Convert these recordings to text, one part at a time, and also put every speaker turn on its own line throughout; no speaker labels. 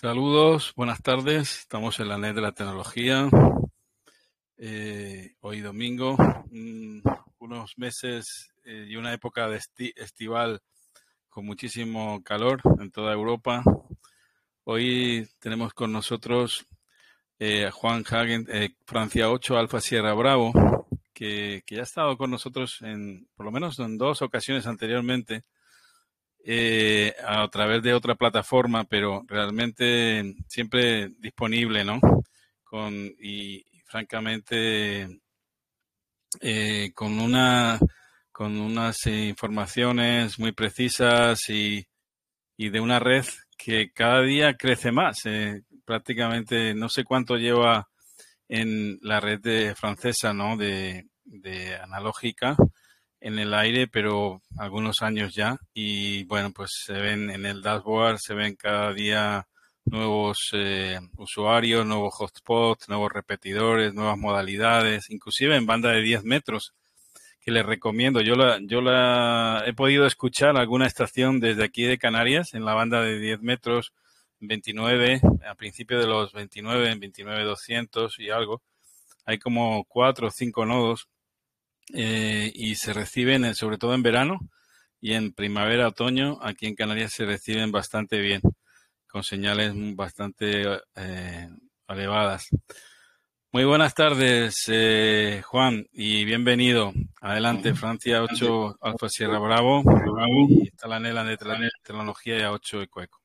Saludos, buenas tardes. Estamos en la net de la tecnología. Eh, hoy domingo, mm, unos meses eh, y una época de estival con muchísimo calor en toda Europa. Hoy tenemos con nosotros eh, a Juan Hagen, Francia 8, Alfa Sierra Bravo, que, que, ya ha estado con nosotros en, por lo menos en dos ocasiones anteriormente eh, a través de otra plataforma, pero realmente siempre disponible, ¿no? Con, y, francamente eh, con una con unas informaciones muy precisas y, y, de una red que cada día crece más. Eh, prácticamente no sé cuánto lleva en la red francesa, ¿no? De, de analógica, en el aire, pero algunos años ya. Y bueno, pues se ven en el dashboard, se ven cada día nuevos eh, usuarios, nuevos hotspots, nuevos repetidores, nuevas modalidades, inclusive en banda de 10 metros, que les recomiendo. Yo la, yo la he podido escuchar alguna estación desde aquí de Canarias en la banda de 10 metros, 29, a principio de los 29, en 29 200 y algo. Hay como cuatro o cinco nodos eh, y se reciben, sobre todo en verano y en primavera, otoño, aquí en Canarias se reciben bastante bien, con señales bastante eh, elevadas. Muy buenas tardes, eh, Juan, y bienvenido. Adelante, Francia 8, Alfa Sierra Bravo. Y está la Nela de Tecnología y A8 Ecueco.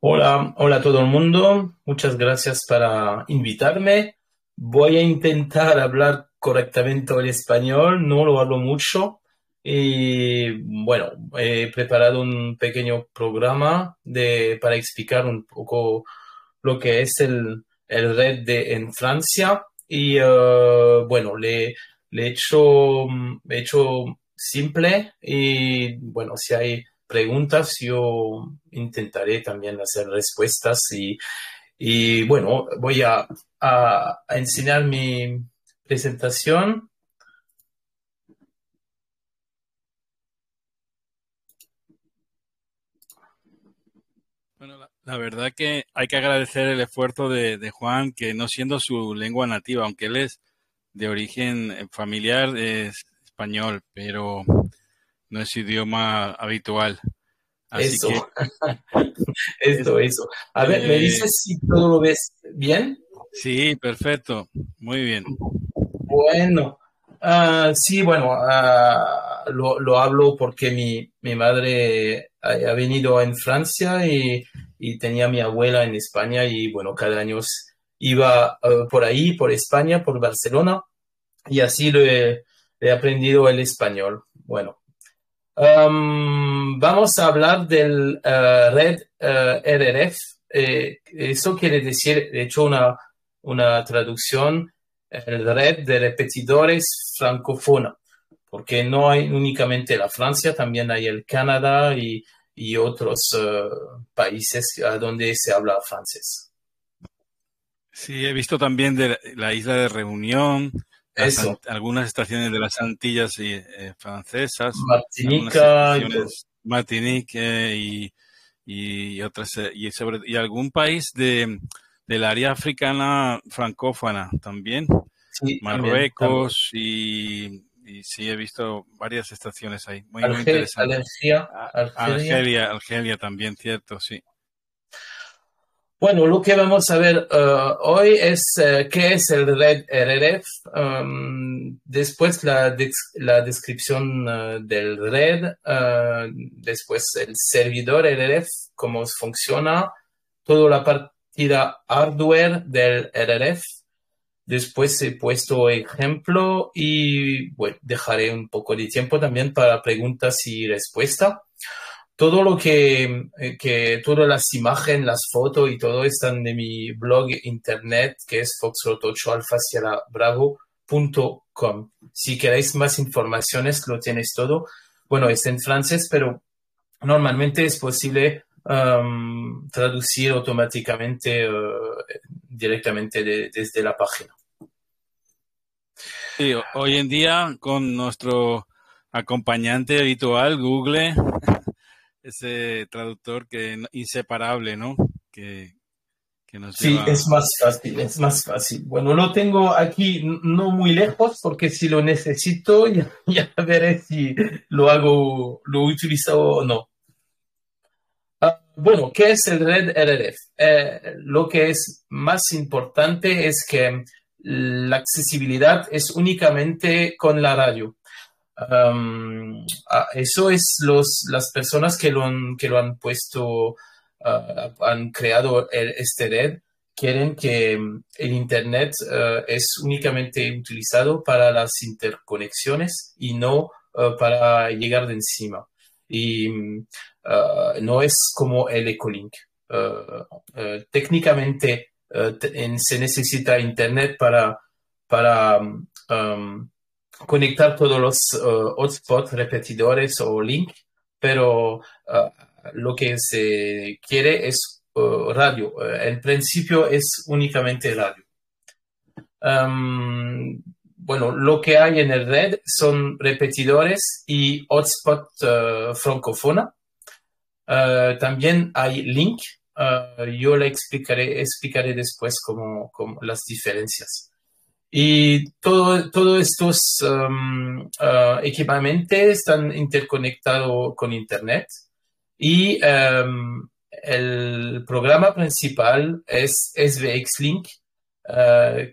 Hola, hola a todo el mundo. Muchas gracias para invitarme. Voy a intentar hablar correctamente el español, no lo hablo mucho. Y bueno, he preparado un pequeño programa de, para explicar un poco lo que es el, el red en Francia. Y uh, bueno, le, he, hecho, he hecho simple y bueno, si hay preguntas yo intentaré también hacer respuestas y, y bueno, voy a, a enseñar mi, presentación.
Bueno, la, verdad que hay que agradecer el esfuerzo de, Juan, que no siendo su lengua nativa, aunque él es de origen eh, familiar, es español, pero no es idioma habitual.
eso, eso, eso. A ver, ¿me eh, dices si todo lo ves bien?
Sí, perfecto, muy bien.
Bueno, uh, sí, bueno, uh, lo, lo, hablo porque mi, mi madre ha, venido en Francia y, y, tenía mi abuela en España y bueno, cada año iba uh, por ahí, por España, por Barcelona y así lo he, aprendido el español. Bueno, um, vamos a hablar del red RRF. Eh, eso quiere decir, de hecho, una, una traducción el red de repetidores francófona, porque no hay únicamente la Francia, también hay el Canadá y, y otros uh, países donde se habla francés.
Sí, he visto también de la isla de Reunión, algunas estaciones de las Antillas y, eh, francesas,
Martinica,
Martinique y, y, otras eh, y sobre y algún país de del área africana francófona también. Marruecos Y, sí he visto varias estaciones ahí. Muy, interesante. Argelia, Argelia, también, cierto, sí.
Bueno, lo que vamos a ver uh, hoy es uh, qué es el red RRF, um, después la, la descripción uh, del red, después el servidor RRF, cómo funciona, toda la parte hardware del RRF. Después he puesto ejemplo y bueno, dejaré un poco de tiempo también para preguntas y respuestas. Todo lo que, eh, que, todas las imágenes, las fotos y todo están de mi blog internet que es foxtrot8alfa.bravo.com. Si queréis más informaciones, lo tienes todo. Bueno, es en francés, pero normalmente es posible um, traducir automáticamente uh, directamente desde la página.
Sí, hoy en día con nuestro acompañante habitual, Google, ese traductor que inseparable, ¿no? Que,
sí, es más fácil, es más fácil. Bueno, lo tengo aquí no muy lejos porque si lo necesito ya, veré si lo hago, lo utilizo o no. Ah, bueno, ¿qué es el red RRF? Eh, lo que es más importante es que la accesibilidad es únicamente con la radio. Ah, eso es los, las personas que lo han, que lo han puesto, ah, han creado este red, quieren que el Internet ah, es únicamente utilizado para las interconexiones y no para llegar de encima. Y mm, no es como el Ecolink. técnicamente se necesita Internet para, para mm, conectar todos los uh, hotspots, repetidores o link, pero uh, lo que se quiere es uh, radio. el principio es únicamente radio. Um, bueno, lo que hay en el red son repetidores y hotspot francófona. También hay link. yo le explicaré, explicaré después cómo, cómo las diferencias. Y todos todo estos um, equipamientos están interconectados con Internet. Y um, el programa principal es SVX Link,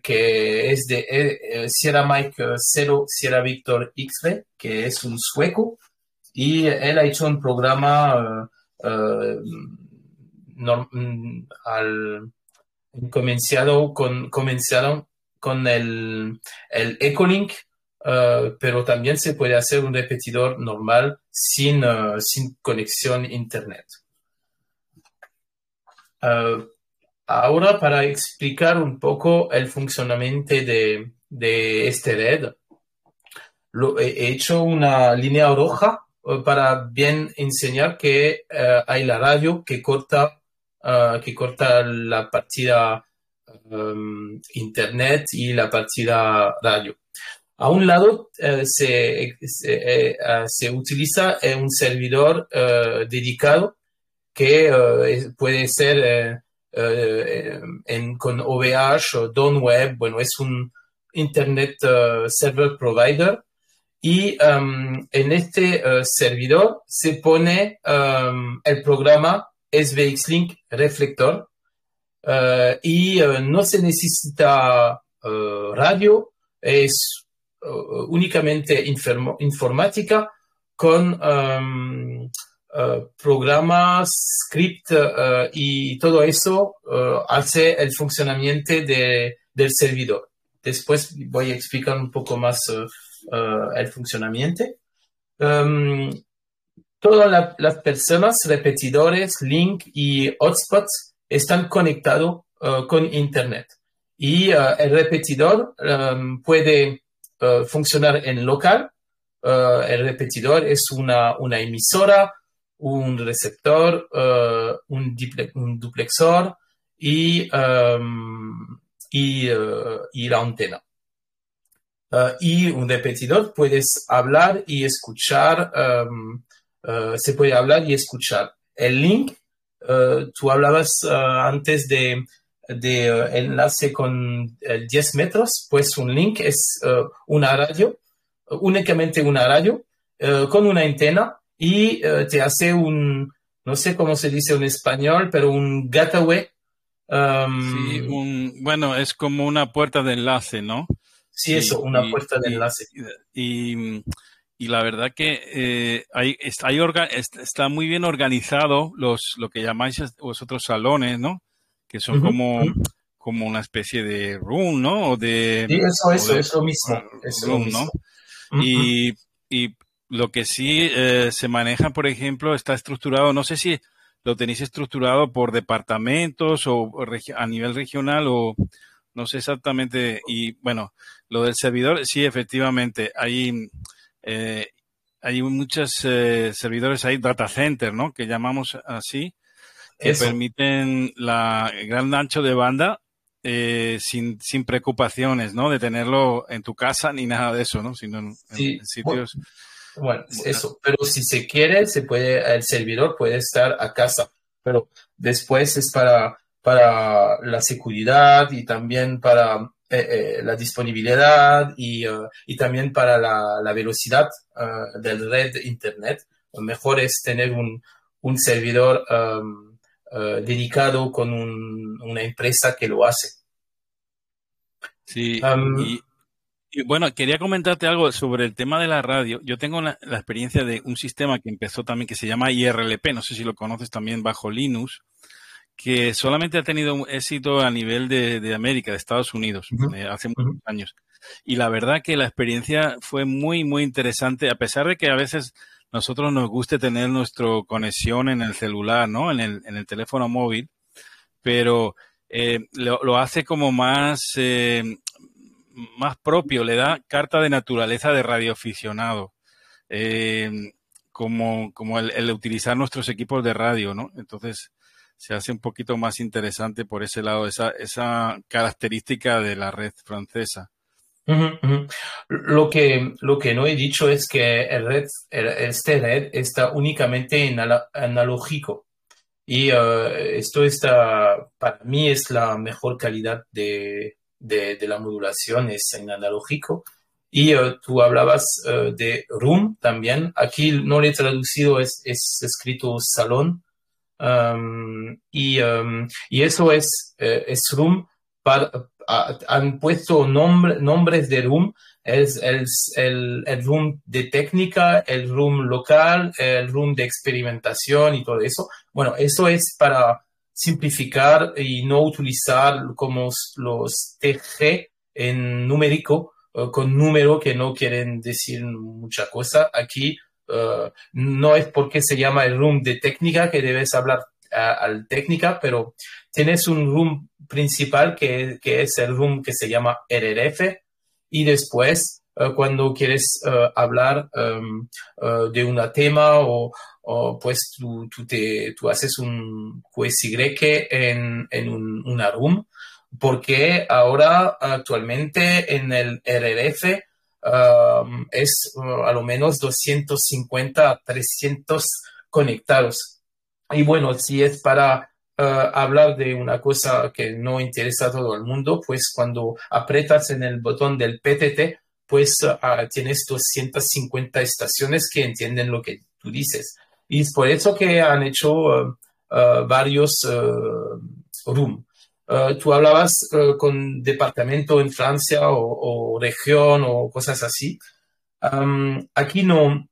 que es de eh, Sierra Mike 0 Sierra Victor XV, que es un sueco. Y él ha hecho un programa uh, mm, comenzado con, comenzaron con el, el Ecolink, uh, pero también se puede hacer un repetidor normal sin, uh, sin conexión Internet. Ahora, para explicar un poco el funcionamiento de, de este red, lo, he hecho una línea roja para bien enseñar que hay la radio que corta, que corta la partida Internet y la partida radio. A un lado eh, se, eh, se, utiliza eh, un servidor dedicado que puede ser en, con OVH o Don Web, bueno, es un Internet Server Provider. Y um, en este servidor se pone um, el programa SVX Link Reflector, eh, y eh, no se necesita eh, radio, es únicamente informática con um, programas, script y todo eso hace el funcionamiento de, del servidor. Después voy a explicar un poco más el funcionamiento. Um, todas las personas, repetidores, link y hotspots están conectados uh, con Internet. Y uh, el repetidor um, puede funcionar en local. el repetidor es una, una emisora, un receptor, un, un, duplexor y, y, y, la antena. Y un repetidor puedes hablar y escuchar, um, se puede hablar y escuchar. El link eh, tú hablabas eh, antes de, de eh, enlace con 10 metros, pues un link es una radio, únicamente una radio, con una antena y te hace un, no sé cómo se dice en español, pero un gateway.
sí, um, bueno, es como una puerta de enlace, ¿no?
Sí, eso, una puerta de enlace.
y y la verdad que eh, hay, está, está, muy bien organizado los, lo que llamáis vosotros salones, ¿no? Que son como, como una especie de room, ¿no? O de,
sí, eso, eso, eso mismo. Eso
¿no? y, y, lo que sí eh, se maneja, por ejemplo, está estructurado, no sé si lo tenéis estructurado por departamentos o a nivel regional o no sé exactamente. Y bueno, lo del servidor, sí, efectivamente, hay eh, hay muchos eh, servidores ahí, data center, ¿no? Que llamamos así, que permiten la, el gran ancho de banda eh, sin, sin preocupaciones, ¿no? De tenerlo en tu casa ni nada de eso, ¿no? Sino en, sitios.
Bueno, eso, pero si se quiere, se puede, el servidor puede estar a casa, pero después es para, para la seguridad y también para eh, eh, la disponibilidad y, uh, y también para la, la velocidad uh, del red Internet. Lo mejor es tener un, un servidor um, uh, dedicado con un, una empresa que lo hace.
Sí, um, y, y, bueno, quería comentarte algo sobre el tema de la radio. Yo tengo la, la, experiencia de un sistema que empezó también que se llama IRLP, no sé si lo conoces también bajo Linux, que solamente ha tenido éxito a nivel de, de América, de Estados Unidos, uh -huh. eh, hace muchos años. Y la verdad que la experiencia fue muy, muy interesante, a pesar de que a veces nosotros nos guste tener nuestra conexión en el celular, ¿no? En el, en el teléfono móvil, pero eh, lo, lo, hace como más, eh, más propio, le da carta de naturaleza de radioaficionado. Como, como el, el, utilizar nuestros equipos de radio, ¿no? Entonces, se hace un poquito más interesante por ese lado, esa, esa característica de la red francesa.
Lo, que, lo que no he dicho es que el red, el, este red está únicamente en analógico. Y uh, esto está, para mí es la mejor calidad de, de, de la modulación, es en analógico. Y uh, tú hablabas uh, de room también. Aquí no le he traducido, es, es escrito salón. Um, y, um, y, eso es, uh, es room han puesto nombre, nombres de room, es el, el, el, room de técnica, el room local, el room de experimentación y todo eso. Bueno, eso es para simplificar y no utilizar como los TG en numérico, uh, con número que no quieren decir mucha cosa. Aquí No es porque se llama el room de técnica que debes hablar al técnica, pero tienes un room principal que, que, es el room que se llama RRF y después uh, cuando quieres hablar um, de un tema o, o pues tú, tú, te, tú, haces un QSY en, en un, una room. Porque ahora actualmente en el RRF uh, es uh, a lo menos 250 a 300 conectados. Y bueno, si es para uh, hablar de una cosa que no interesa a todo el mundo, pues cuando apretas en el botón del PTT, pues uh, tienes 250 estaciones que entienden lo que tú dices. Y es por eso que han hecho uh, varios room. Uh, tú hablabas uh, con departamento en Francia o, o, región o cosas así. Um, aquí no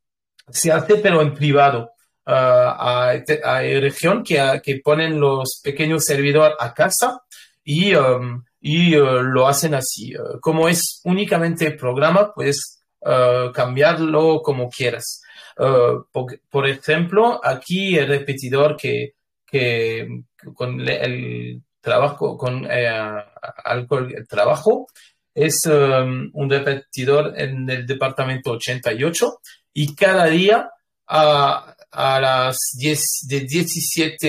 se hace, pero en privado. Uh, hay, hay, región que, que, ponen los pequeños servidores a casa y, um, y lo hacen así. como es únicamente programa, puedes cambiarlo como quieras. Por, por, ejemplo, aquí el repetidor que, que con el trabajo con eh, alcohol trabajo es um, un repetidor en el departamento 88 y cada día a, a las 10 de 17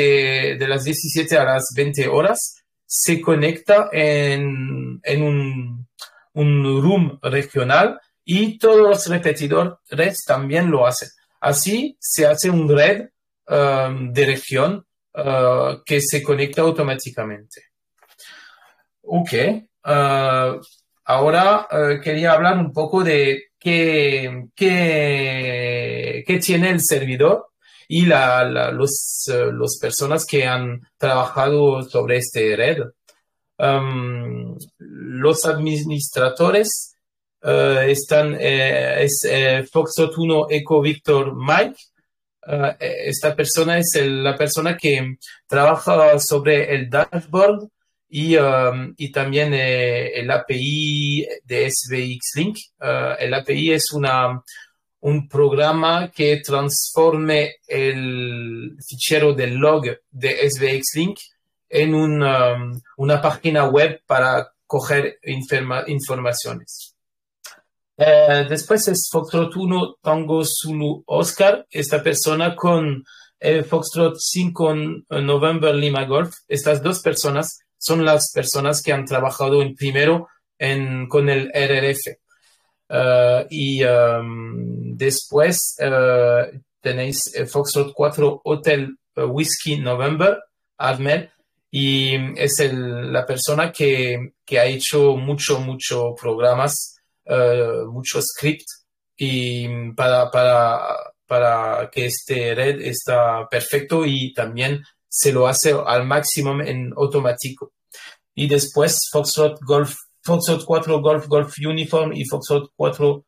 de las 17 a las 20 horas se conecta en, en un, un room regional y todos los repetidores también lo hacen. Así se hace un red um, de región uh, que se conecta automáticamente. Ok. Uh, ahora uh, quería hablar un poco de qué, qué, qué tiene el servidor y la, la, los, los personas que han trabajado sobre este red. Um, los administradores están, eh, es eh, Foxtrot 1 Eco Victor Mike, Uh, esta persona es la persona que trabaja sobre el dashboard y, um, y también eh, el API de SVX Link. Uh, el API es una, un programa que transforme el fichero del log de SVX Link en un, um, una página web para coger informa informaciones. Eh, después es Foxtrot 1 Tango Zulu Oscar, esta persona con el Foxtrot 5 November Lima Golf. Estas dos personas son las personas que han trabajado en primero en, con el RRF. y um, después tenéis Foxtrot 4 Hotel Whiskey November, Admel, y es el, la persona que, que, ha hecho mucho, mucho programas, mucho script y para, para, para que este red está perfecto y también se lo hace al máximo en automático. Y después Foxtrot Golf, Foxtrot 4 Golf Golf Uniform y Foxtrot 4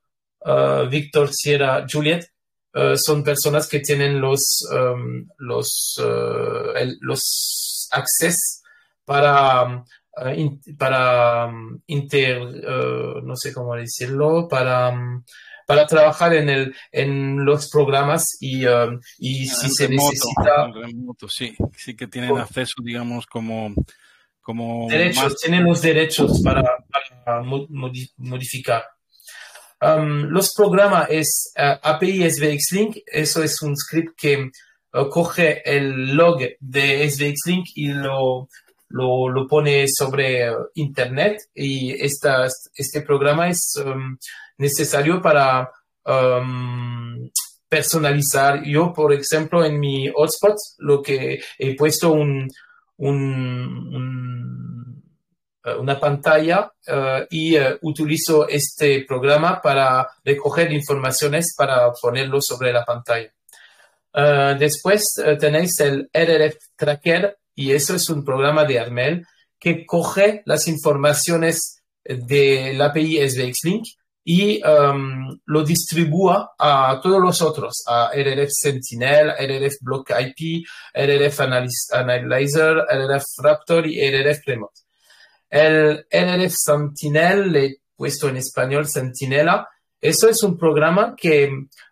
uh, Victor Sierra Juliet uh, son personas que tienen los, um, los, uh, los accesos para, para um, inter, no sé cómo decirlo, para um, para trabajar en, el, en los programas y, um, y si se necesita...
Remoto, sí, sí que tienen acceso, digamos, como... como
derechos, tienen los derechos para, para modificar. Um, los programas es uh, API SVX Link, eso es un script que uh, coge el log de SVX Link y lo, lo, pone sobre Internet y esta, este programa es um, necesario para um, personalizar. Yo, por ejemplo, en mi hotspot, lo que he puesto un, un, uh, una pantalla uh, y uh, utilizo este programa para recoger informaciones para ponerlo sobre la pantalla. después tenéis el RRF Tracker y eso es un programa de Armel que coge las informaciones del API SVX Link y um, lo distribúa a todos los otros, a RRF Sentinel, RRF Block IP, RRF Analyzer, RRF Raptor y RRF Remote. El RRF Sentinel, le he puesto en español Sentinela, eso es un programa que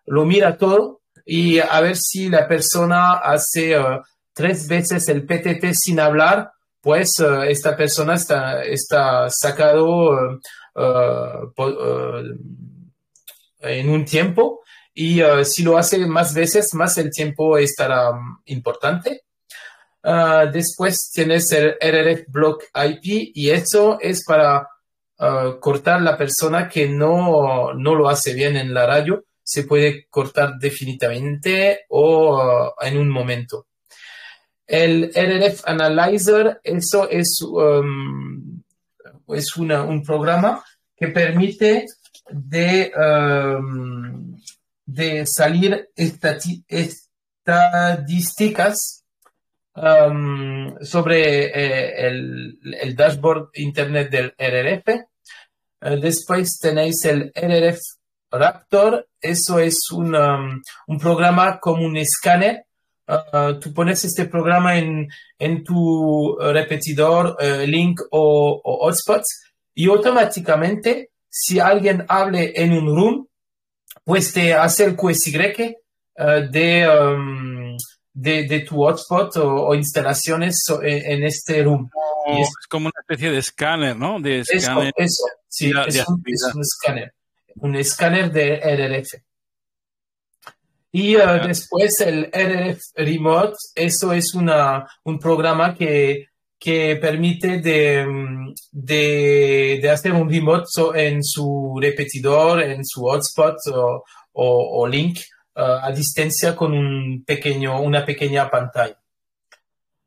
lo mira todo y a ver si la persona hace uh, tres veces el PTT sin hablar, pues uh, esta persona está, está sacado Uh, uh, en un tiempo y si lo hace más veces, más el tiempo estará um, importante. después tienes el RRF Block IP y eso es para cortar la persona que no, no lo hace bien en la radio. Se puede cortar definitivamente o en un momento. El RRF Analyzer, eso es um, es un programa que permite de, um, de salir estadísticas um, sobre eh, el, dashboard internet del RRF. Eh, después tenéis el RRF Raptor. Eso es un, um, un programa como un escáner Uh, tú pones este programa en, en tu repetidor, uh, link o, o, hotspots y automáticamente si alguien hable en un room, pues te hace el QSY uh, de, um, de, de, tu hotspot o, instalaciones en, este room.
es, como una especie de escáner, ¿no? De
escáner. Eso, sí, es, un, es, un, escáner. Un escáner de RRF. Y uh, después el RF Remote, eso es una, un programa que, que permite de, de, de, hacer un remote en su repetidor, en su hotspot o, o, link uh, a distancia con un pequeño, una pequeña pantalla.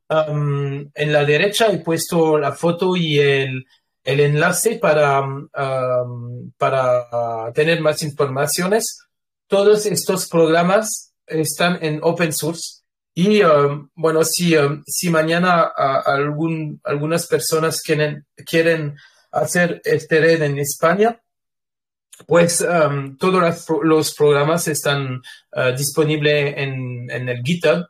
Um, en la derecha he puesto la foto y el, el enlace para, um, para tener más informaciones todos estos programas están en open source. Y um, bueno, si, um, si mañana algún, algunas personas quieren, quieren hacer este red en España, pues um, todos los, programas están uh, disponibles en, el GitHub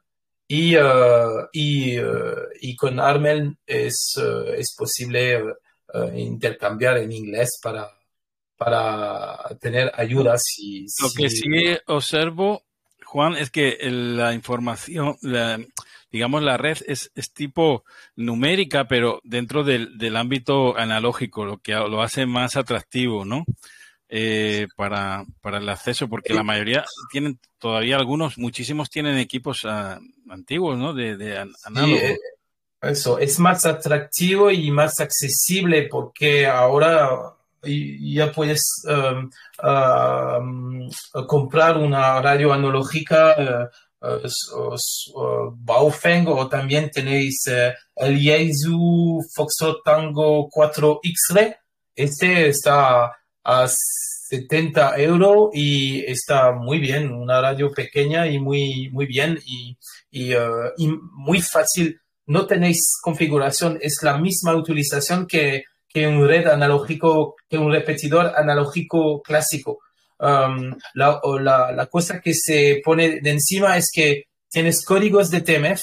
y, uh, y, uh, y, con Armel es, es posible intercambiar en inglés para, para tener ayudas. Y,
Lo que sí observo, Juan, es que la información, digamos, la red es, tipo numérica, pero dentro del, del, ámbito analógico, lo que lo hace más atractivo, ¿no? Eh, para, para, el acceso, porque la mayoría tienen, todavía algunos, muchísimos tienen equipos ah, antiguos, ¿no? De, de análogo. Eh,
eso, es más atractivo y más accesible porque ahora ya puedes um, comprar una radio analógica uh, Baofeng o también tenéis el Yaesu Foxtrot Tango 4X-Ray. Este está a 70 euros y está muy bien, una radio pequeña y muy, muy bien y, y muy fácil no tenéis configuración, es la misma utilización que, un red analógico, que un repetidor analógico clásico. Um, la, cosa que se pone de encima es que tienes códigos de TMF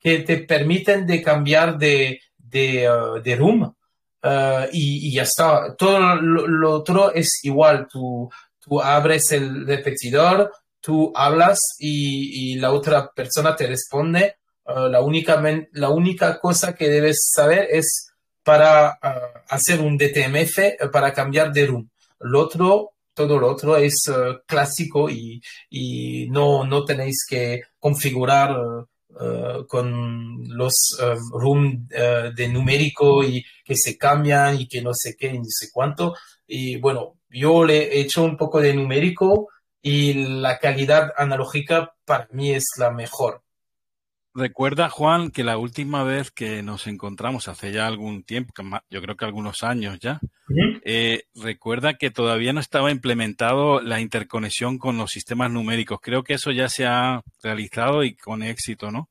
que te permiten de cambiar de, de, uh, room uh, y, ya está. Todo lo, otro es igual. Tú, tú abres el repetidor, tú hablas y la otra persona te responde Ah, la, única, la única cosa que debes saber es para ah, hacer un DTMF, eh, para cambiar de room. Lo otro, todo lo otro es eh, clásico y, y, no, no tenéis que configurar eh, con los room de numérico y que se cambian y que no sé qué, ni sé cuánto. Y bueno, yo le he hecho un poco de numérico y la calidad analógica para mí es la mejor.
Recuerda, Juan, que la última vez que nos encontramos hace ya algún tiempo, yo creo que algunos años ya, eh, recuerda que todavía no estaba implementado la interconexión con los sistemas numéricos. Creo que eso ya se ha realizado y con éxito, ¿no?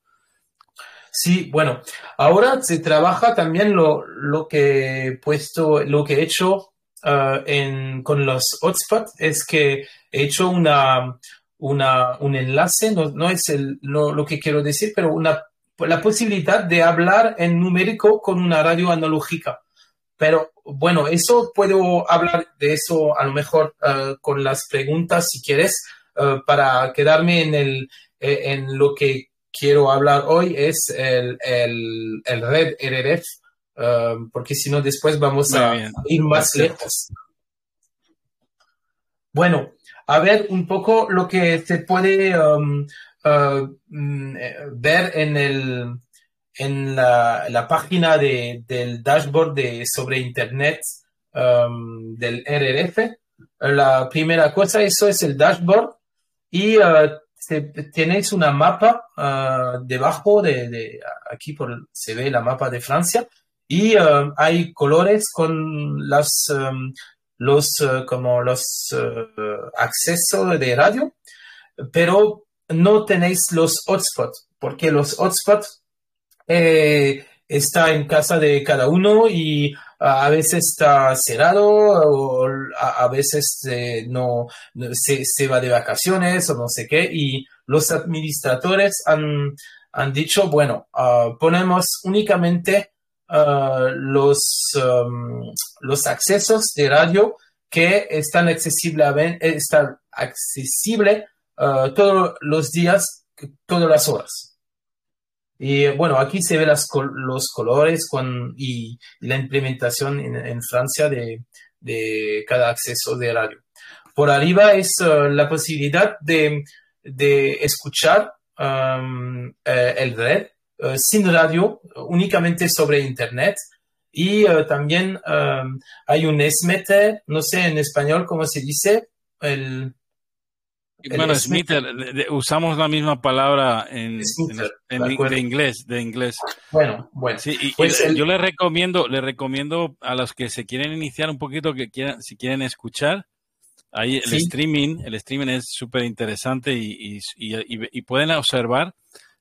Sí, bueno, ahora se trabaja también lo, lo que he puesto, lo que he hecho ah, en, con los hotspots es que he hecho una, una, un enlace, no, no es el, lo, que quiero decir, pero una, la posibilidad de hablar en numérico con una radio analógica. Pero bueno, eso puedo hablar de eso a lo mejor eh, con las preguntas si quieres, eh, para quedarme en, el, eh, en lo que quiero hablar hoy es el, el, el red RRF, porque si no después vamos a ir más lejos. Bueno, a ver un poco lo que se puede um, uh, mm, eh, ver en, el, en la, página del dashboard de, sobre Internet um, del RRF. La primera cosa, eso es el dashboard y uh, tenéis una mapa uh, debajo de, aquí por, se ve la mapa de Francia y hay colores con las um, los, eh, como los eh, accesos de radio, pero no tenéis los hotspots, porque los hotspots eh, está en casa de cada uno y a veces está cerrado o a, veces no, se, va de vacaciones o no sé qué y los administradores han, han dicho, bueno, ah, ponemos únicamente Uh, los, los accesos de radio que están accesibles están accesible uh, todos los días, todas las horas. Y bueno, aquí se ven las, los colores con, y, la implementación en, Francia de, de, cada acceso de radio. Por arriba es uh, la posibilidad de, de escuchar eh, el red eh, sin radio, únicamente sobre Internet. Y eh, también eh, hay un SMETER, no sé en español cómo se dice, el...
bueno, SMETER, usamos la misma palabra en, de inglés, de inglés.
Bueno, bueno.
Sí, y, pues yo le recomiendo, le recomiendo a los que se quieren iniciar un poquito, que quieran, si quieren escuchar, ahí el streaming, el streaming es súper interesante y, y, pueden observar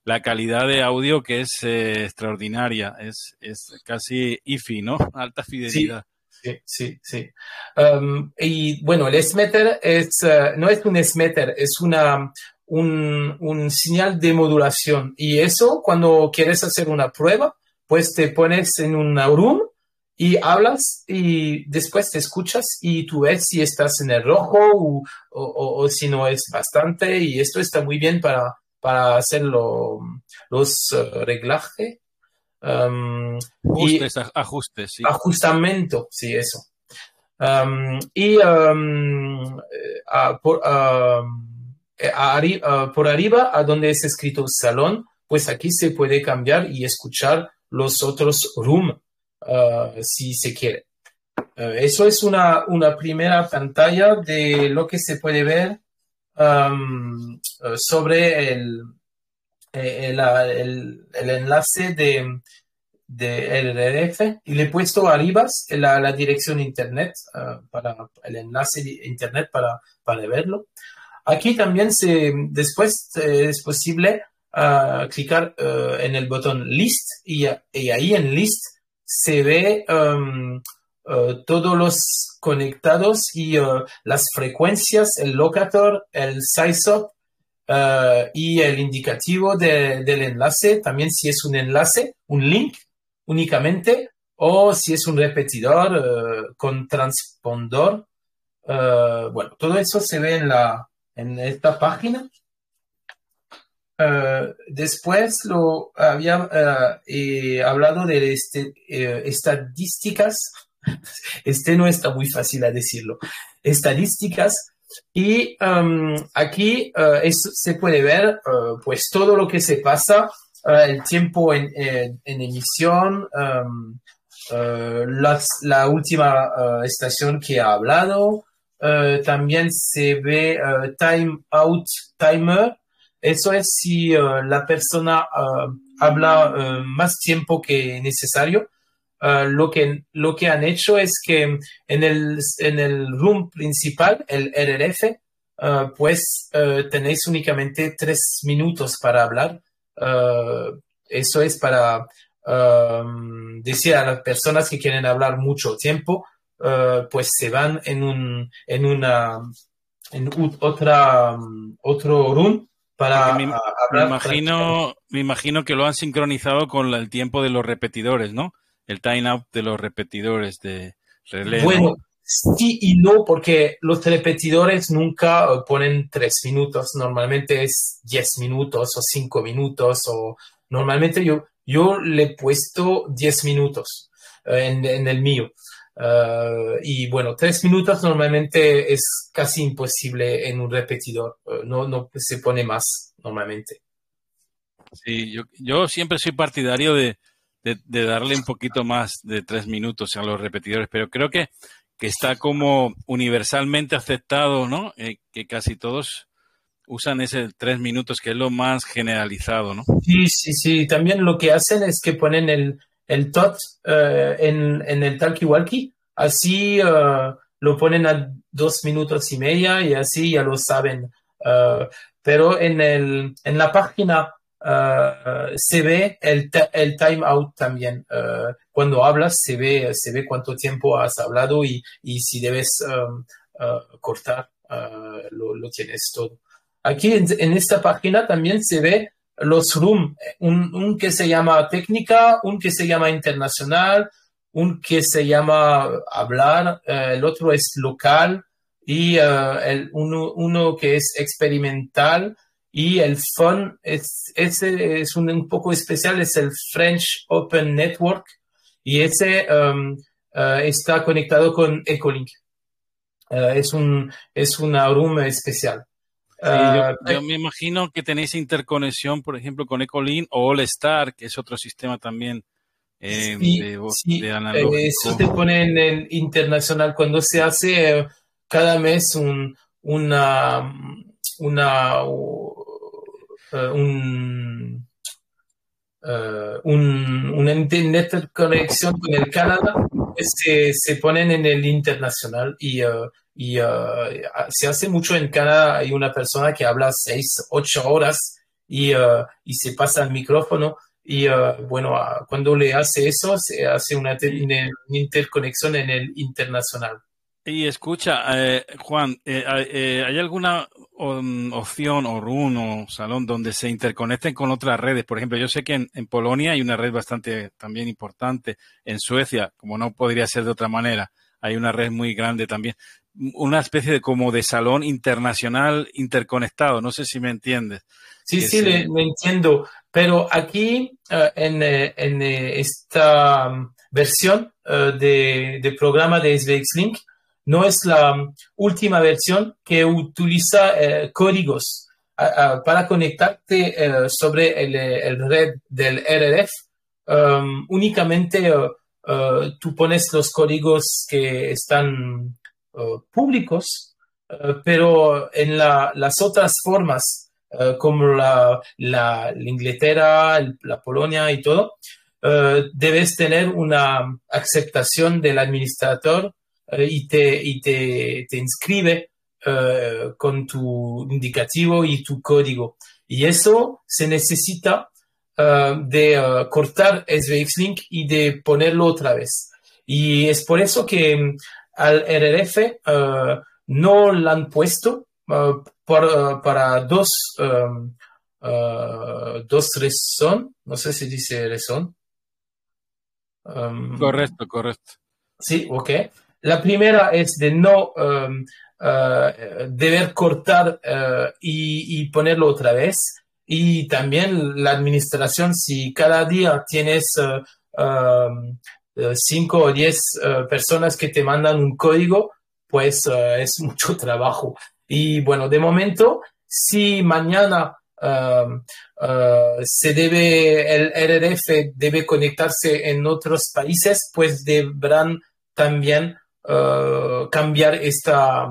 la calidad de audio que es eh, extraordinaria, es, es casi IFI, ¿no? Alta fidelidad.
Sí, sí, sí. Um, y bueno, el SMETER es, uh, no es un SMETER, es una, un, un, señal de modulación. Y eso, cuando quieres hacer una prueba, pues te pones en un room y hablas y después te escuchas y tú ves si estás en el rojo o, o, o si no es bastante. Y esto está muy bien para para hacer los uh, reglajes.
Um, ajustes, ajustes, sí.
Ajustamiento, sí, eso. Um, y um, eh, por, eh, por arriba, a donde es escrito salón, pues aquí se puede cambiar y escuchar los otros room uh, si se quiere. eso es una, una primera pantalla de lo que se puede ver um, sobre el, el, el, el enlace de, de RRF y le he puesto arriba la, la dirección internet para el enlace de internet para, para verlo. Aquí también se, después es posible clicar en el botón list y, y, ahí en list se ve um, todos los conectados y las frecuencias, el locator, el size up Uh, y el indicativo de, del enlace, también si es un enlace, un link únicamente, o si es un repetidor con transpondor. Bueno, todo eso se ve en, la, en esta página. después lo había hablado de este, estadísticas. Este no está muy fácil a decirlo. Estadísticas y um, aquí uh, se puede ver uh, pues todo lo que se pasa, uh, el tiempo en, emisión, um, la última estación que ha hablado, también se ve time out timer. Eso es si la persona habla más tiempo que necesario. Ah, lo, que, lo que han hecho es que en el, en el room principal, el RRF, ah, pues ah, tenéis únicamente tres minutos para hablar. eso es para decir a las personas que quieren hablar mucho tiempo, pues se van en, un, en una en otra, otro room para
me, hablar. imagino, me imagino que lo han sincronizado con el tiempo de los repetidores, ¿no? El time out de los repetidores de relé.
Bueno, sí y no, porque los repetidores nunca eh, ponen tres minutos, normalmente es diez minutos o cinco minutos, o normalmente yo, yo le he puesto diez minutos eh, en, el mío. Eh, y bueno, tres minutos normalmente es casi imposible en un repetidor, no, no se pone más normalmente.
Sí, yo, yo siempre soy partidario de, de, darle un poquito más de tres minutos a los repetidores, pero creo que, que está como universalmente aceptado, ¿no? Eh, que casi todos usan ese tres minutos, que es lo más generalizado, ¿no?
Sí, sí, sí. También lo que hacen es que ponen el, el tot eh, en, en, el talkie-walkie, así eh, lo ponen a dos minutos y media y así ya lo saben. pero en, el, en la página Uh, se ve el, el time out también. Uh, cuando hablas se ve, se ve cuánto tiempo has hablado y, y si debes um, uh, cortar, lo, lo, tienes todo. Aquí en, en, esta página también se ve los room, un, un, que se llama técnica, un que se llama internacional, un que se llama hablar, el otro es local y el, uno, uno que es experimental y el fun es, ese es un, un, poco especial, es el French Open Network y ese um, uh, está conectado con Ecolink. Uh, es, un, es una room especial.
yo, uh, me imagino que tenéis interconexión, por ejemplo, con Ecolink o All Star, que es otro sistema también eh, de,
de Eso te pone en el internacional cuando se hace eh, cada mes un, una, una eh, un, uh, un, una interconexión con el Canadá, se, se ponen en el internacional y, uh, y uh, se hace mucho en Canadá. Hay una persona que habla seis, ocho horas y, y se pasa el micrófono. Y bueno, cuando le hace eso, se hace una, una interconexión en el internacional.
Y escucha, eh, Juan, eh, eh, ¿hay alguna um, opción o run o salón donde se interconecten con otras redes? Por ejemplo, yo sé que en, Polonia hay una red bastante también importante. En Suecia, como no podría ser de otra manera, hay una red muy grande también. Una especie de como de salón internacional interconectado. No sé si me entiendes.
Sí, sí, le, entiendo. Pero aquí, en, en, esta um, versión de, de programa de SVX Link, no es la última versión que utiliza eh, códigos para conectarte eh, sobre el, red del RRF. Um, únicamente tú pones los códigos que están públicos, pero en las otras formas, como la, la, Inglaterra, la Polonia y todo, debes tener una aceptación del administrador y, te, y te, te inscribe con tu indicativo y tu código. Y eso se necesita uh, de uh, cortar SVX Link y de ponerlo otra vez. Y es por eso que um, al RRF no lo han puesto por, para dos, um, dos razones. No sé si dice razón.
Um, correcto, correcto.
Sí, ok. La primera es de no eh, deber cortar eh, y, ponerlo otra vez. Y también la administración, si cada día tienes eh, cinco o diez personas que te mandan un código, pues es mucho trabajo. Y bueno, de momento, si mañana se debe, el RRF debe conectarse en otros países, pues deberán también cambiar esta,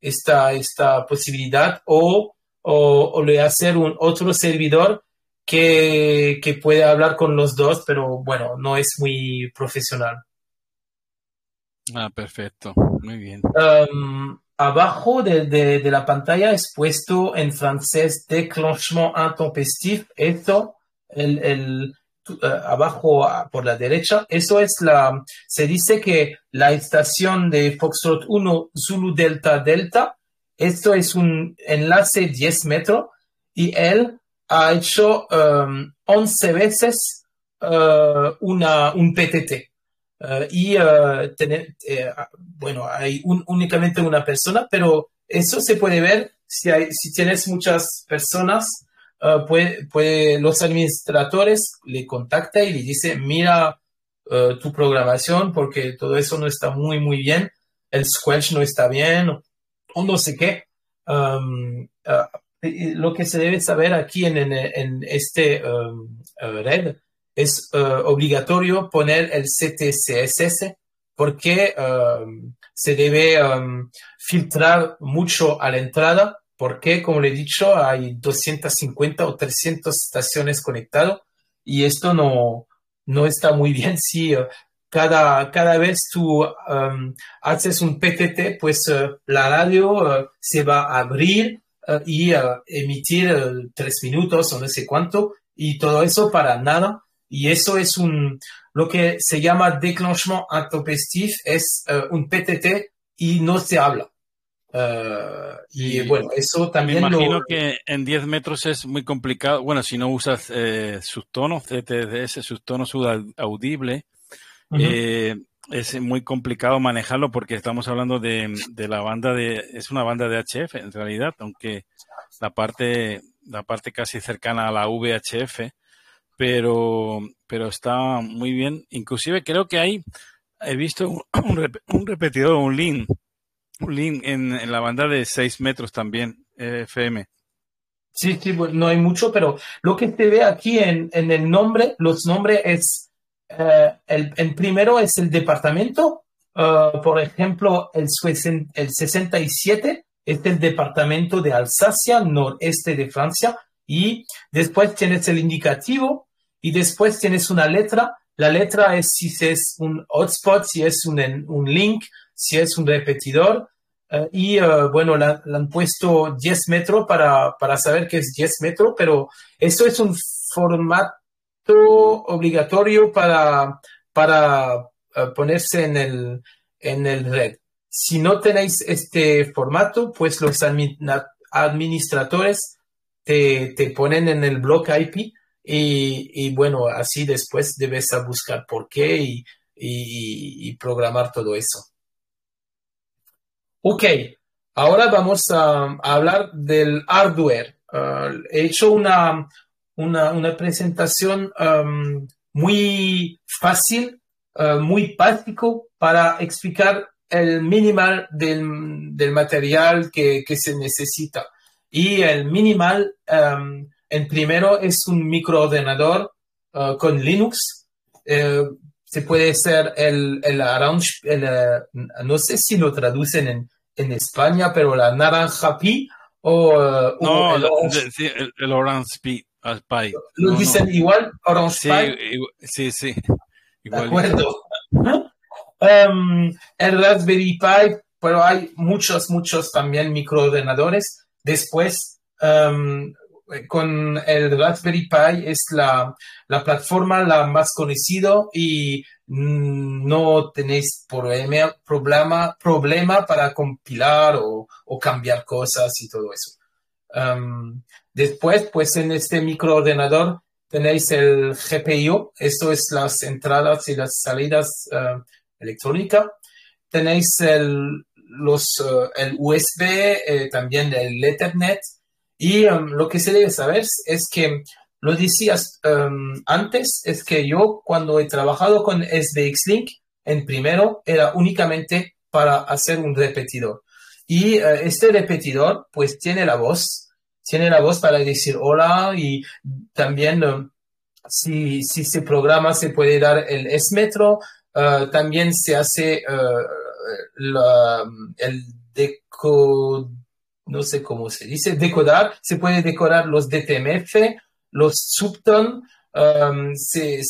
esta, esta posibilidad o, o, le hacer un otro servidor que, que puede hablar con los dos, pero bueno, no es muy profesional.
Ah, perfecto, muy bien.
Um, abajo de, de, la pantalla es puesto en francés déclenchement intempestif. Esto, el, el, eh, abajo por la derecha, eso es la, se dice que la estación de Foxtrot 1 Zulu Delta Delta, esto es un enlace 10 metros y él ha hecho 11 um, veces uh, una, un PTT. Uh, y uh, bueno, hay únicamente una persona, pero eso se puede ver si, hay, si tienes muchas personas Ah, puede, los administradores le contacta y le dice, mira ah, tu programación porque todo eso no está muy, muy bien, el squelch no está bien o, no sé qué. Ah, lo que se debe saber aquí en, en, este red es obligatorio poner el CTCSS porque se debe filtrar mucho a la entrada porque, como le he dicho, hay 250 o 300 estaciones conectadas y esto no, no está muy bien si uh, cada, cada vez tú um, haces un PTT, pues uh, la radio uh, se va a abrir y emitir tres minutos o no sé cuánto y todo eso para nada. Y eso es un, lo que se llama déclenchement intempestif, es un PTT y no se habla. Uh, y, bueno, eso también.
Me imagino que en 10 metros es muy complicado. Bueno, si no usas eh, subtonos, CTDS, subtonos audible, eh, es muy complicado manejarlo porque estamos hablando de, la banda de. Es una banda de HF en realidad, aunque la parte, la parte casi cercana a la VHF, pero, pero está muy bien. Inclusive creo que hay. He visto un, un repetidor, un link un link en, la banda de 6 metros también, FM.
Sí, sí, no hay mucho, pero lo que te ve aquí en, el nombre, los nombres es, eh, el, primero es el departamento, eh, por ejemplo, el, el 67 es el departamento de Alsacia, noreste de Francia, y después tienes el indicativo y después tienes una letra. La letra es si es un hotspot, si es un link, si es un repetidor. Eh, y eh, bueno, le han puesto 10 metros para, para saber que es 10 metros, pero eso es un formato obligatorio para, para eh, ponerse en el, en el red. Si no tenéis este formato, pues los administradores te, te ponen en el block IP y, y, bueno, así después debes a buscar por qué y, y, programar todo eso. Ok, ahora vamos a, hablar del hardware. Ah, he hecho una, una, presentación muy fácil, ah, muy práctico para explicar el minimal del, material que, se necesita. Y el minimal, en primero, es un microordenador uh, con Linux. Eh, se puede ser el, el orange, eh, no sé si lo traducen en, en España, pero la naranja pi o,
eh, no, el, orange, el, orange pi, pie.
¿Lo dicen igual? Orange
sí,
pie.
Sí, sí.
De acuerdo. um, el Raspberry Pi, pero hay muchos, muchos también microordenadores. Después, um, con el Raspberry Pi es la, la plataforma la más conocida y no tenéis problema, problema, problema para compilar o, cambiar cosas y todo eso. Um, después, pues en este microordenador tenéis el GPIO, esto es las entradas y las salidas uh, electrónicas. Tenéis el, los, uh, el USB, eh, también el Ethernet, y um, lo que se debe saber es que lo decías um, antes, es que yo cuando he trabajado con SBX Link, en primero era únicamente para hacer un repetidor. Y uh, este repetidor pues tiene la voz, tiene la voz para decir hola y también um, si, si se programa se puede dar el S-metro, uh, también se hace uh, el deco no sé cómo se dice, decorar, se puede decorar los DTMF, los subton, um, se,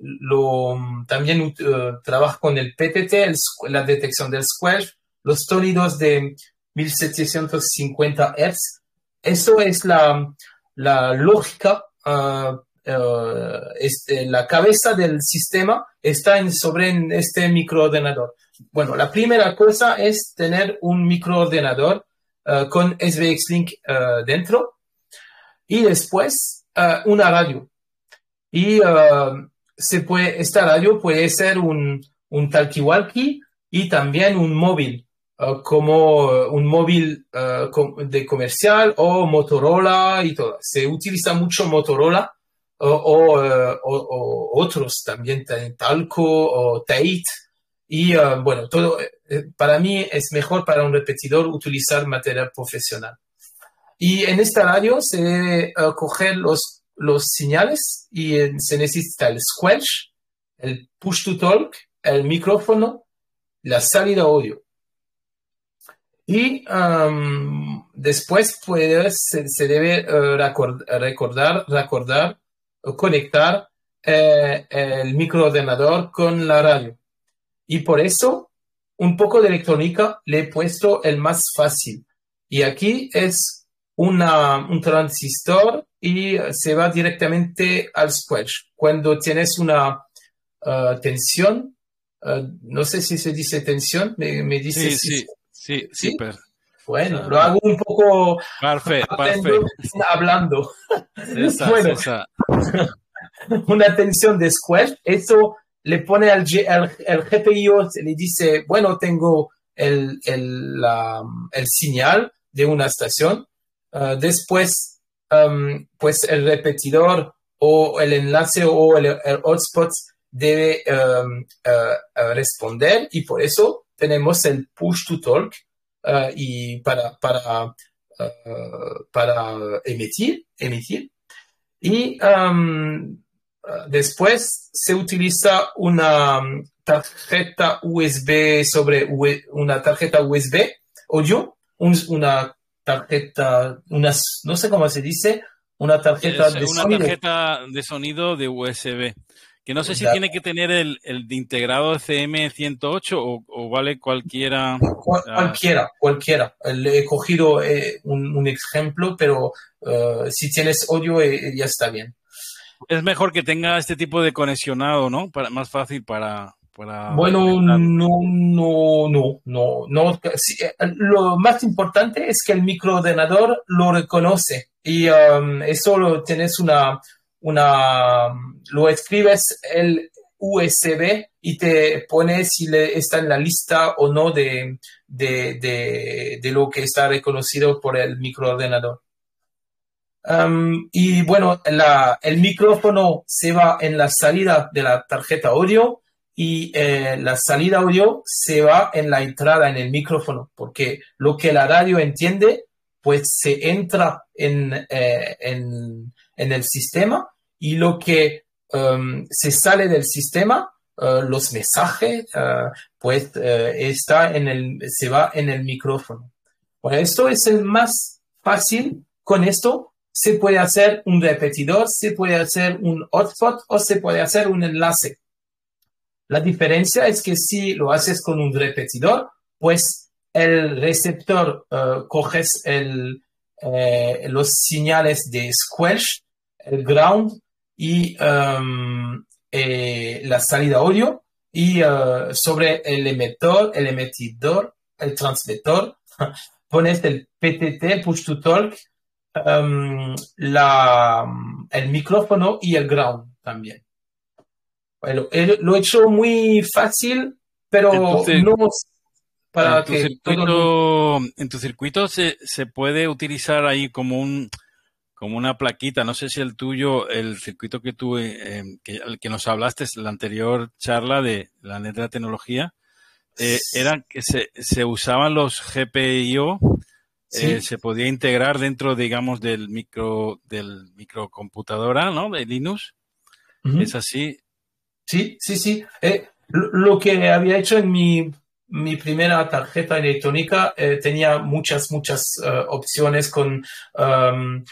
lo, también uh, trabaja con el PTT, la detección del square, los sonidos de 1750 Hz. Eso es la, la lógica, uh, uh, este, la cabeza del sistema está en, sobre este microordenador. Bueno, la primera cosa es tener un microordenador uh, con SBX Link uh, dentro y después uh, una radio. Y se puede, esta radio puede ser un, un talkie-walkie y también un móvil, como un móvil de comercial o Motorola y todo. Se utiliza mucho Motorola o, o, o otros también, Talco o Tate y uh, bueno, todo, para mí es mejor para un repetidor utilizar material profesional. Y en esta radio se debe uh, coger los, los señales y se necesita el squelch, el push to talk, el micrófono, la salida audio. Y um, después puede, se, debe uh, recordar, recordar, o conectar el microordenador con la radio. Y por eso, un poco de electrónica le he puesto el más fácil. Y aquí es una, un transistor y se va directamente al squelch. Cuando tienes una uh, tensión, uh, no sé si se dice tensión, me, me dice
sí, sí, sí,
Bueno, lo hago un poco
perfecto,
hablando. bueno, una tensión de squelch, eso le pone al, el GPIO, le dice, bueno, tengo el, el, el señal de una estación. Ah, después, pues el repetidor o el enlace o el, hotspot debe responder y por eso tenemos el push to talk uh, y para, para, uh, para emitir, emitir. Y Después se utiliza una tarjeta USB sobre una tarjeta USB audio, una tarjeta, unas, no sé cómo se dice, una tarjeta
de una sonido. tarjeta de sonido de USB. Que no sé si tiene que tener el, el de integrado CM108 o, o, vale cualquiera.
cualquiera, cualquiera. Le he cogido eh, un, ejemplo, pero uh, si tienes audio eh, ya está bien
es mejor que tenga este tipo de conexionado, ¿no? Para, más fácil para...
bueno, no, no, no, no, no. Eh, lo más importante es que el microordenador lo reconoce y um, eso lo tienes una, una, lo escribes el USB y te pone si le está en la lista o no de, de, de, de lo que está reconocido por el microordenador y bueno, el micrófono se va en la salida de la tarjeta audio y eh, la salida audio se va en la entrada en el micrófono, porque lo que la radio entiende, pues se entra en, eh, en, el sistema y lo que um, se sale del sistema, uh, los mensajes, uh, pues uh, está en el, se va en el micrófono. Bueno, esto es el más fácil. Con esto se puede hacer un repetidor, se puede hacer un hotspot o se puede hacer un enlace. La diferencia es que si lo haces con un repetidor, pues el receptor uh, coges el, eh, los señales de squelch, el ground y um, eh, la salida audio y uh, sobre el emisor, el emitidor, el transmisor, pones el PTT, push to talk, um, la, el micrófono y el ground también. Bueno, lo he hecho muy fácil, pero
Entonces,
no para
en tu
que
circuito,
todo-
en tu circuito se, se puede utilizar ahí como un como una plaquita. No sé si el tuyo, el circuito que tú eh, que, el que nos hablaste en la anterior charla de la net de la tecnología, eh, era que se, se usaban los GPIO, eh, se podía integrar dentro, digamos, del micro del microcomputadora, ¿no? De Linux. Es así.
Sí, sí, sí. Eh, lo, que había hecho en mi, mi primera tarjeta electrónica eh, tenía muchas, muchas eh, opciones con um,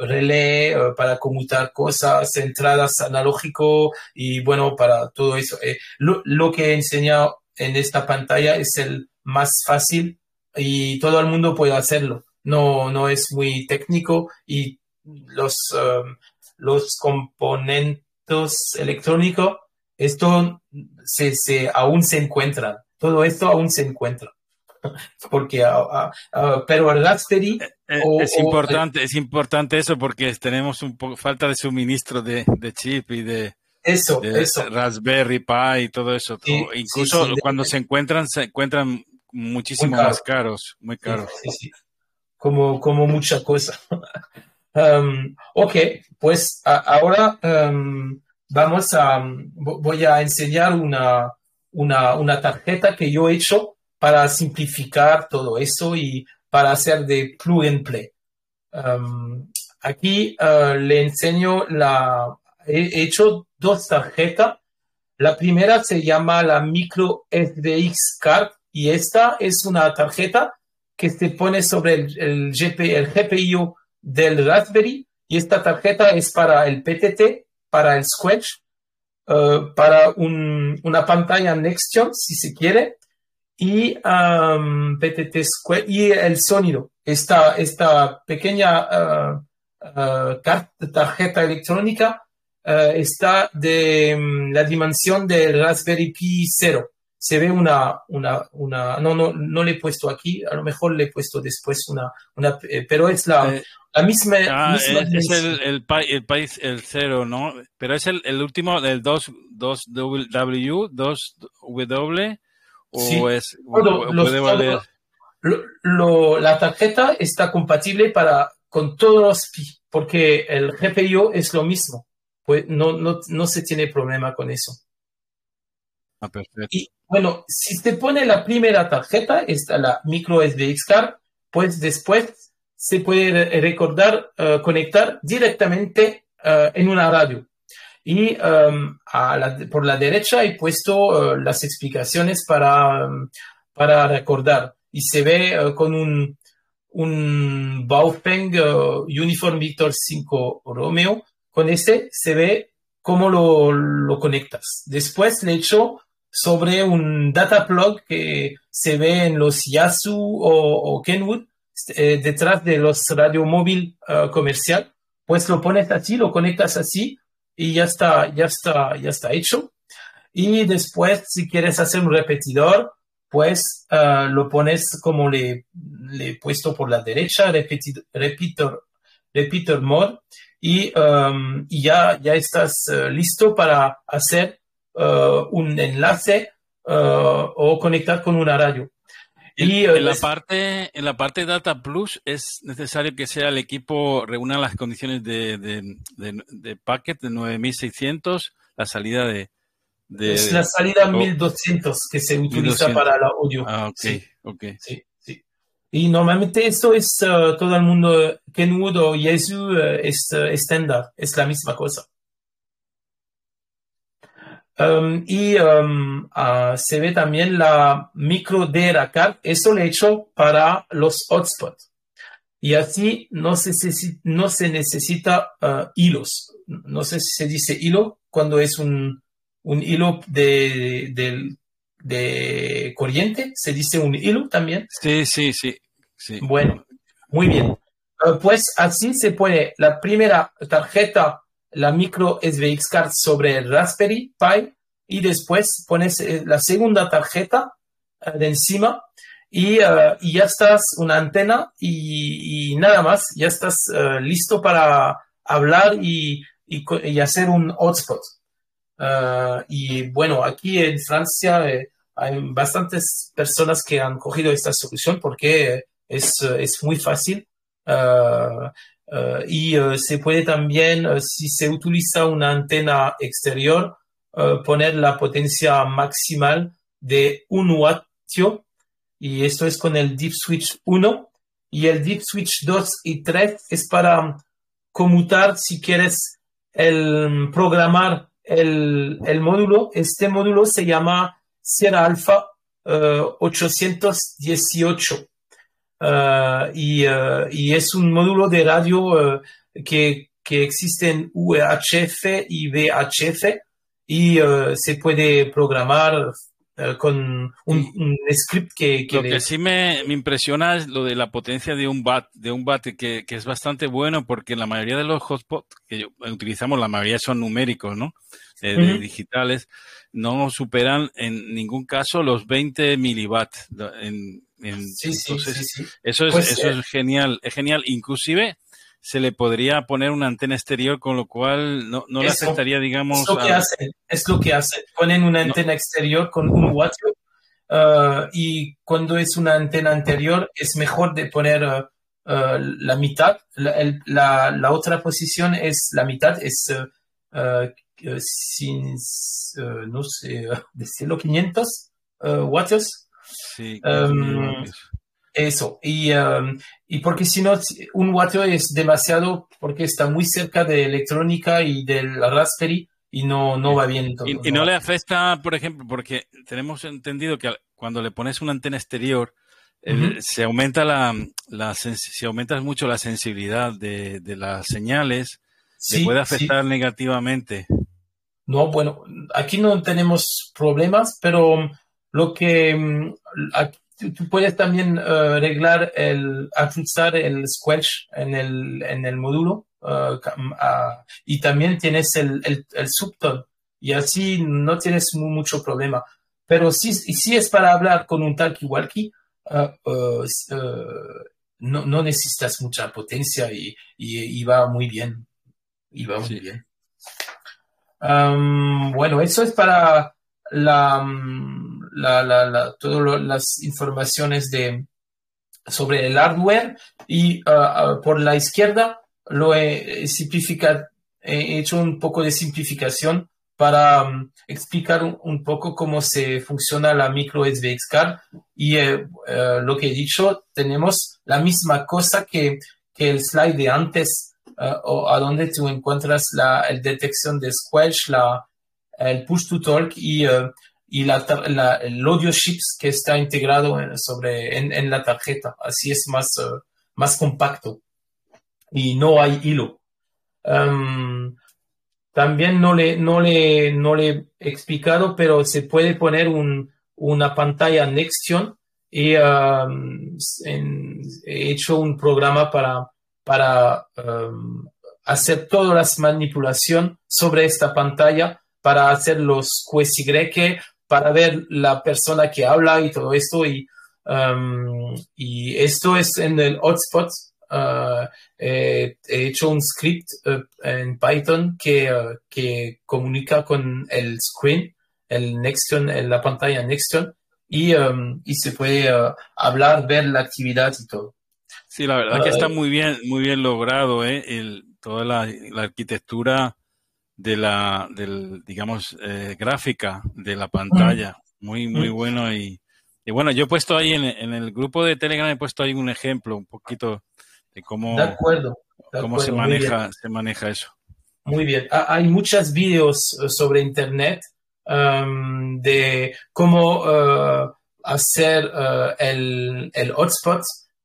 relé para conmutar cosas, entradas analógico y bueno, para todo eso. Lo, lo que he enseñado en esta pantalla es el más fácil y todo el mundo puede hacerlo. No, no es muy técnico y los, um, los componentes electrónicos, esto se, se, aún se encuentran. Todo esto aún se encuentra. Porque, ah, ah, ah, pero el Raspberry,
Eh,
O-
es
o-
importante, es importante eso porque tenemos un poco falta de suministro de, de chip y de,
eso,
de
eso.
Raspberry Pi y todo eso.
Sí,
incluso
sí, sí, de-
cuando se encuentran, se encuentran muchísimo
caro.
más caros, muy caros.
Como, como mucha cosa. Um, ok, pues ahora um, vamos a, vo- voy a enseñar una, una, tarjeta que yo he hecho para simplificar todo eso y para hacer de plug and play. Um, aquí uh, le enseño la, he hecho dos tarjetas. La primera se llama la micro SDX card y esta es una tarjeta que se pone sobre el, el, el GPIO del Raspberry y esta tarjeta es para el PTT, para el Squelch, uh, para un, una pantalla Nextion, si se quiere, y um, PTT Squelch y el sonido. Esta, esta pequeña uh, tar- tarjeta electrónica está de um, la dimensión del Raspberry Pi 0 se ve una, una, una, no, no, no le he puesto aquí, a lo mejor le he puesto después una, una eh, pero es la,
Eh,
la misma,
ah,
misma
es, el, el, pi- el país, el cero, ¿no? Pero es el, el último del 2, 2W, 2W, o
Sí.
es,
Todo,
o
los-
puede
todo-
valer.
Lo- lo- la tarjeta está compatible para, con todos los pi, porque el GPIO es lo mismo, pues no, no, no se tiene problema con eso.
Ah.
Y bueno, si se pone la primera tarjeta, esta la micro SDX card, pues después se puede re- recordar, eh, conectar directamente eh, en una radio. Y la- por la derecha he puesto eh, las explicaciones para, um, para recordar. Y se ve con un, un Baofeng Uniform Victor 5 Romeo. Con este se ve cómo lo, lo conectas. Después le echo sobre un data plug que se ve en los Yasu o, Kenwood eh, detrás de los radio móvil eh, comercial. Pues lo pones así, lo conectas así y ya está, ya está, ya está hecho. Y después, si quieres hacer un repetidor, pues uh, lo pones como le, he puesto por la derecha, repetir, repeater, repeater mode, y, um, y ya, ya estás uh, listo para hacer uh, un enlace o conectar con una radio.
Y, en, la parte, en la parte Data Plus es necesario que sea el equipo reúna las condiciones de, de, de, de packet de 9600, la salida de, de
es la salida oh, 1200 que se utiliza 1200. para la audio.
Ah, ok,
sí. Sí, sí. Y normalmente esto es todo el mundo, Kenwood o Yesu es estándar, es la misma cosa. Um, y um, ah, se ve también la micro DRACAR, eso lo he hecho para los hotspots. Y así no se, no se necesita uh, hilos. No sé si se dice hilo cuando es un, un hilo de, de, de, corriente. ¿Se dice un hilo también?
Sí, sí, sí. sí.
Bueno, muy bien. Uh, pues así se pone la primera tarjeta la micro SVX card sobre el Raspberry Pi y después pones eh, la segunda tarjeta eh, de encima y, eh, y, ya estás una antena y, nada más, ya estás listo para hablar y, hacer un hotspot. y bueno, aquí en Francia hay bastantes personas que han cogido esta solución porque es, es muy fácil. Uh, y uh, se puede también, uh, si se utiliza una antena exterior, poner la potencia maximal de 1 wattio. Y esto es con el Deep Switch 1. Y el Deep Switch 2 y 3 es para conmutar si quieres el, programar el, el módulo. Este módulo se llama Sierra Alpha 818. Uh, y, uh, y, es un módulo de radio uh, que, que, existe en UHF y VHF y se puede programar con un, un, script que,
que lo que sí me, me, impresiona es lo de la potencia de un bat de un bat que, que es bastante bueno porque la mayoría de los hotspots que utilizamos la mayoría son numéricos no eh, -huh. digitales no superan en ningún caso los 20 miliwatts en,
sí, sí, sí,
Eso, es, pues, eso es genial, es genial. Inclusive se le podría poner una antena exterior, con lo cual no, no le afectaría, digamos...
Es lo, que hacen, es lo que hacen. Ponen una antena exterior con un watt uh, y cuando es una antena anterior es mejor de poner uh, uh, la mitad. La, el, la, la, otra posición es la mitad, es sin, no sé, decirlo, 500 watts
Sí,
um, eso, y, um, y porque si no, un wattio es demasiado porque está muy cerca de electrónica y del Raspberry y no, no va bien.
Todo, y, no, y no le afecta, por ejemplo, porque tenemos entendido que cuando le pones una antena exterior, uh -huh. se aumenta la, la se aumenta mucho la sensibilidad de, de las señales, sí, le puede afectar sí. negativamente.
No, bueno, aquí no tenemos problemas, pero lo que mm, tú puedes también uh, arreglar el, ajustar el squelch en el, en el módulo uh, uh, y también tienes el, el, el subtone y así no tienes muy, mucho problema. Pero si, si es para hablar con un talkie-walkie, no, no, necesitas mucha potencia y, y, y, va muy bien. Y va muy sí. bien. Um, bueno, eso es para la, la, la, la todas las informaciones de, sobre el hardware y uh, uh, por la izquierda lo he simplificado, he hecho un poco de simplificación para um, explicar un, un, poco cómo se funciona la micro SVX card y uh, lo que he dicho, tenemos la misma cosa que, que el slide de antes, o a donde tú encuentras la el detección de squelch, la, el push to talk y, uh, y la, la, el audio chips que está integrado en, sobre, en, la tarjeta. Así es más, uh, más compacto y no hay hilo. Um, también no le, no, le, no le he explicado, pero se puede poner un, una pantalla Nextion y um, he hecho un programa para, para um, hacer todas las manipulaciones sobre esta pantalla para hacer los QSY, para ver la persona que habla y todo esto. Y, um, y esto es en el hotspot. Uh, eh, he hecho un script uh, en Python que, uh, que comunica con el screen, el Nextion, en la pantalla Nextion, y, um, y se puede hablar, ver la actividad y todo.
Sí, la verdad que está muy bien, muy bien logrado, ¿eh? El, toda la, la arquitectura de la, del, digamos, eh, gráfica de la pantalla. Muy, muy bueno y Y bueno, yo he puesto ahí en, el grupo de Telegram, he puesto ahí un ejemplo, un poquito de cómo,
de acuerdo,
cómo se, maneja, se maneja eso.
Muy bien. Ah, hay muchos vídeos eh, sobre Internet um, de cómo uh, hacer uh, el, el hotspot.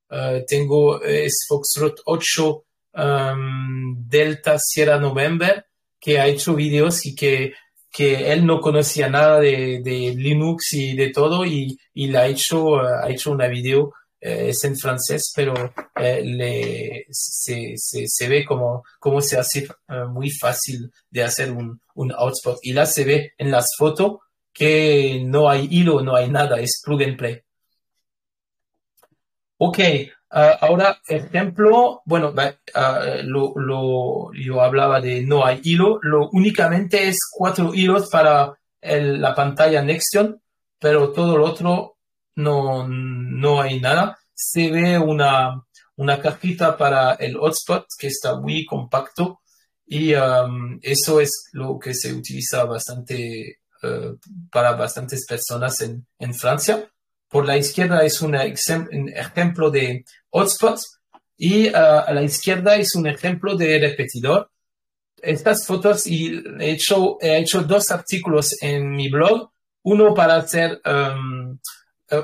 Uh, tengo, es Foxtrot 8 um, Delta Sierra November, que ha hecho vídeos y que que él no conocía nada de, Linux y de todo y, y ha hecho, ha hecho una video, eh, es en francés, pero eh, le, se, se, ve como, como se hace eh, muy fácil de hacer un, un hotspot. Y la se ve en las fotos que no hay hilo, no hay nada, es plug and play. Ok, Ah, ahora, ejemplo, bueno, uh, lo, lo, yo hablaba de no hay hilo, lo únicamente es cuatro hilos para el, la pantalla Nexion, pero todo lo otro no, no hay nada. Se ve una, una cajita para el hotspot que está muy compacto y um, eso es lo que se utiliza bastante uh, para bastantes personas en, en Francia. Por la izquierda es un, ejemplo de hotspots y uh, a la izquierda es un ejemplo de repetidor. Estas fotos he hecho, he hecho dos artículos en mi blog, uno para hacer uh,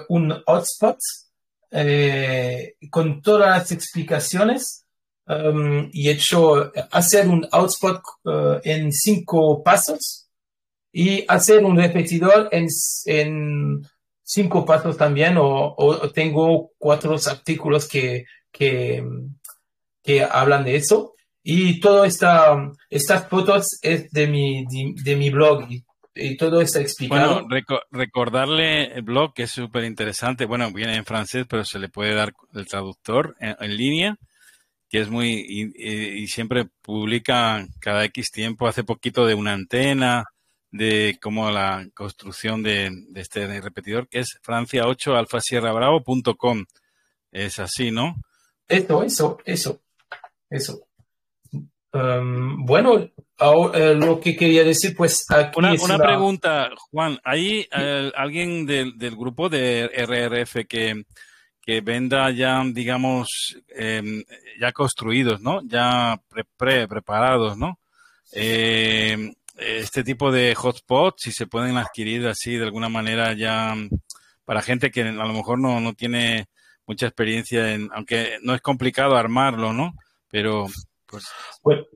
un hotspot eh, con todas las explicaciones y he hecho hacer un hotspot uh, en cinco pasos y hacer un repetidor en cinco pasos también o, tengo cuatro artículos que, que, que, hablan de eso. Y todas esta, estas fotos es de mi, de, mi blog y, todo está explicado.
Bueno, recordarle el blog que es súper interesante. Bueno, viene en francés, pero se le puede dar el traductor en, línea, que es muy... Y, y, siempre publica cada X tiempo, hace poquito de una antena, de cómo la construcción de, este repetidor, que es francia8 alfasierrabravo.com. Es así, ¿no?
Eso, eso, eso, eso. Um, bueno, eh, lo que quería decir, pues aquí
una, una pregunta, Juan. ¿Hay eh, alguien del, grupo de RRF que, que venda ya, digamos, em, ya construidos, ¿no? Ya pre, preparados, ¿no? Eh, este tipo de hotspots, si se pueden adquirir así de alguna manera ya para gente que a lo mejor no, no tiene mucha experiencia en, aunque no es complicado armarlo, ¿no? Pero pues...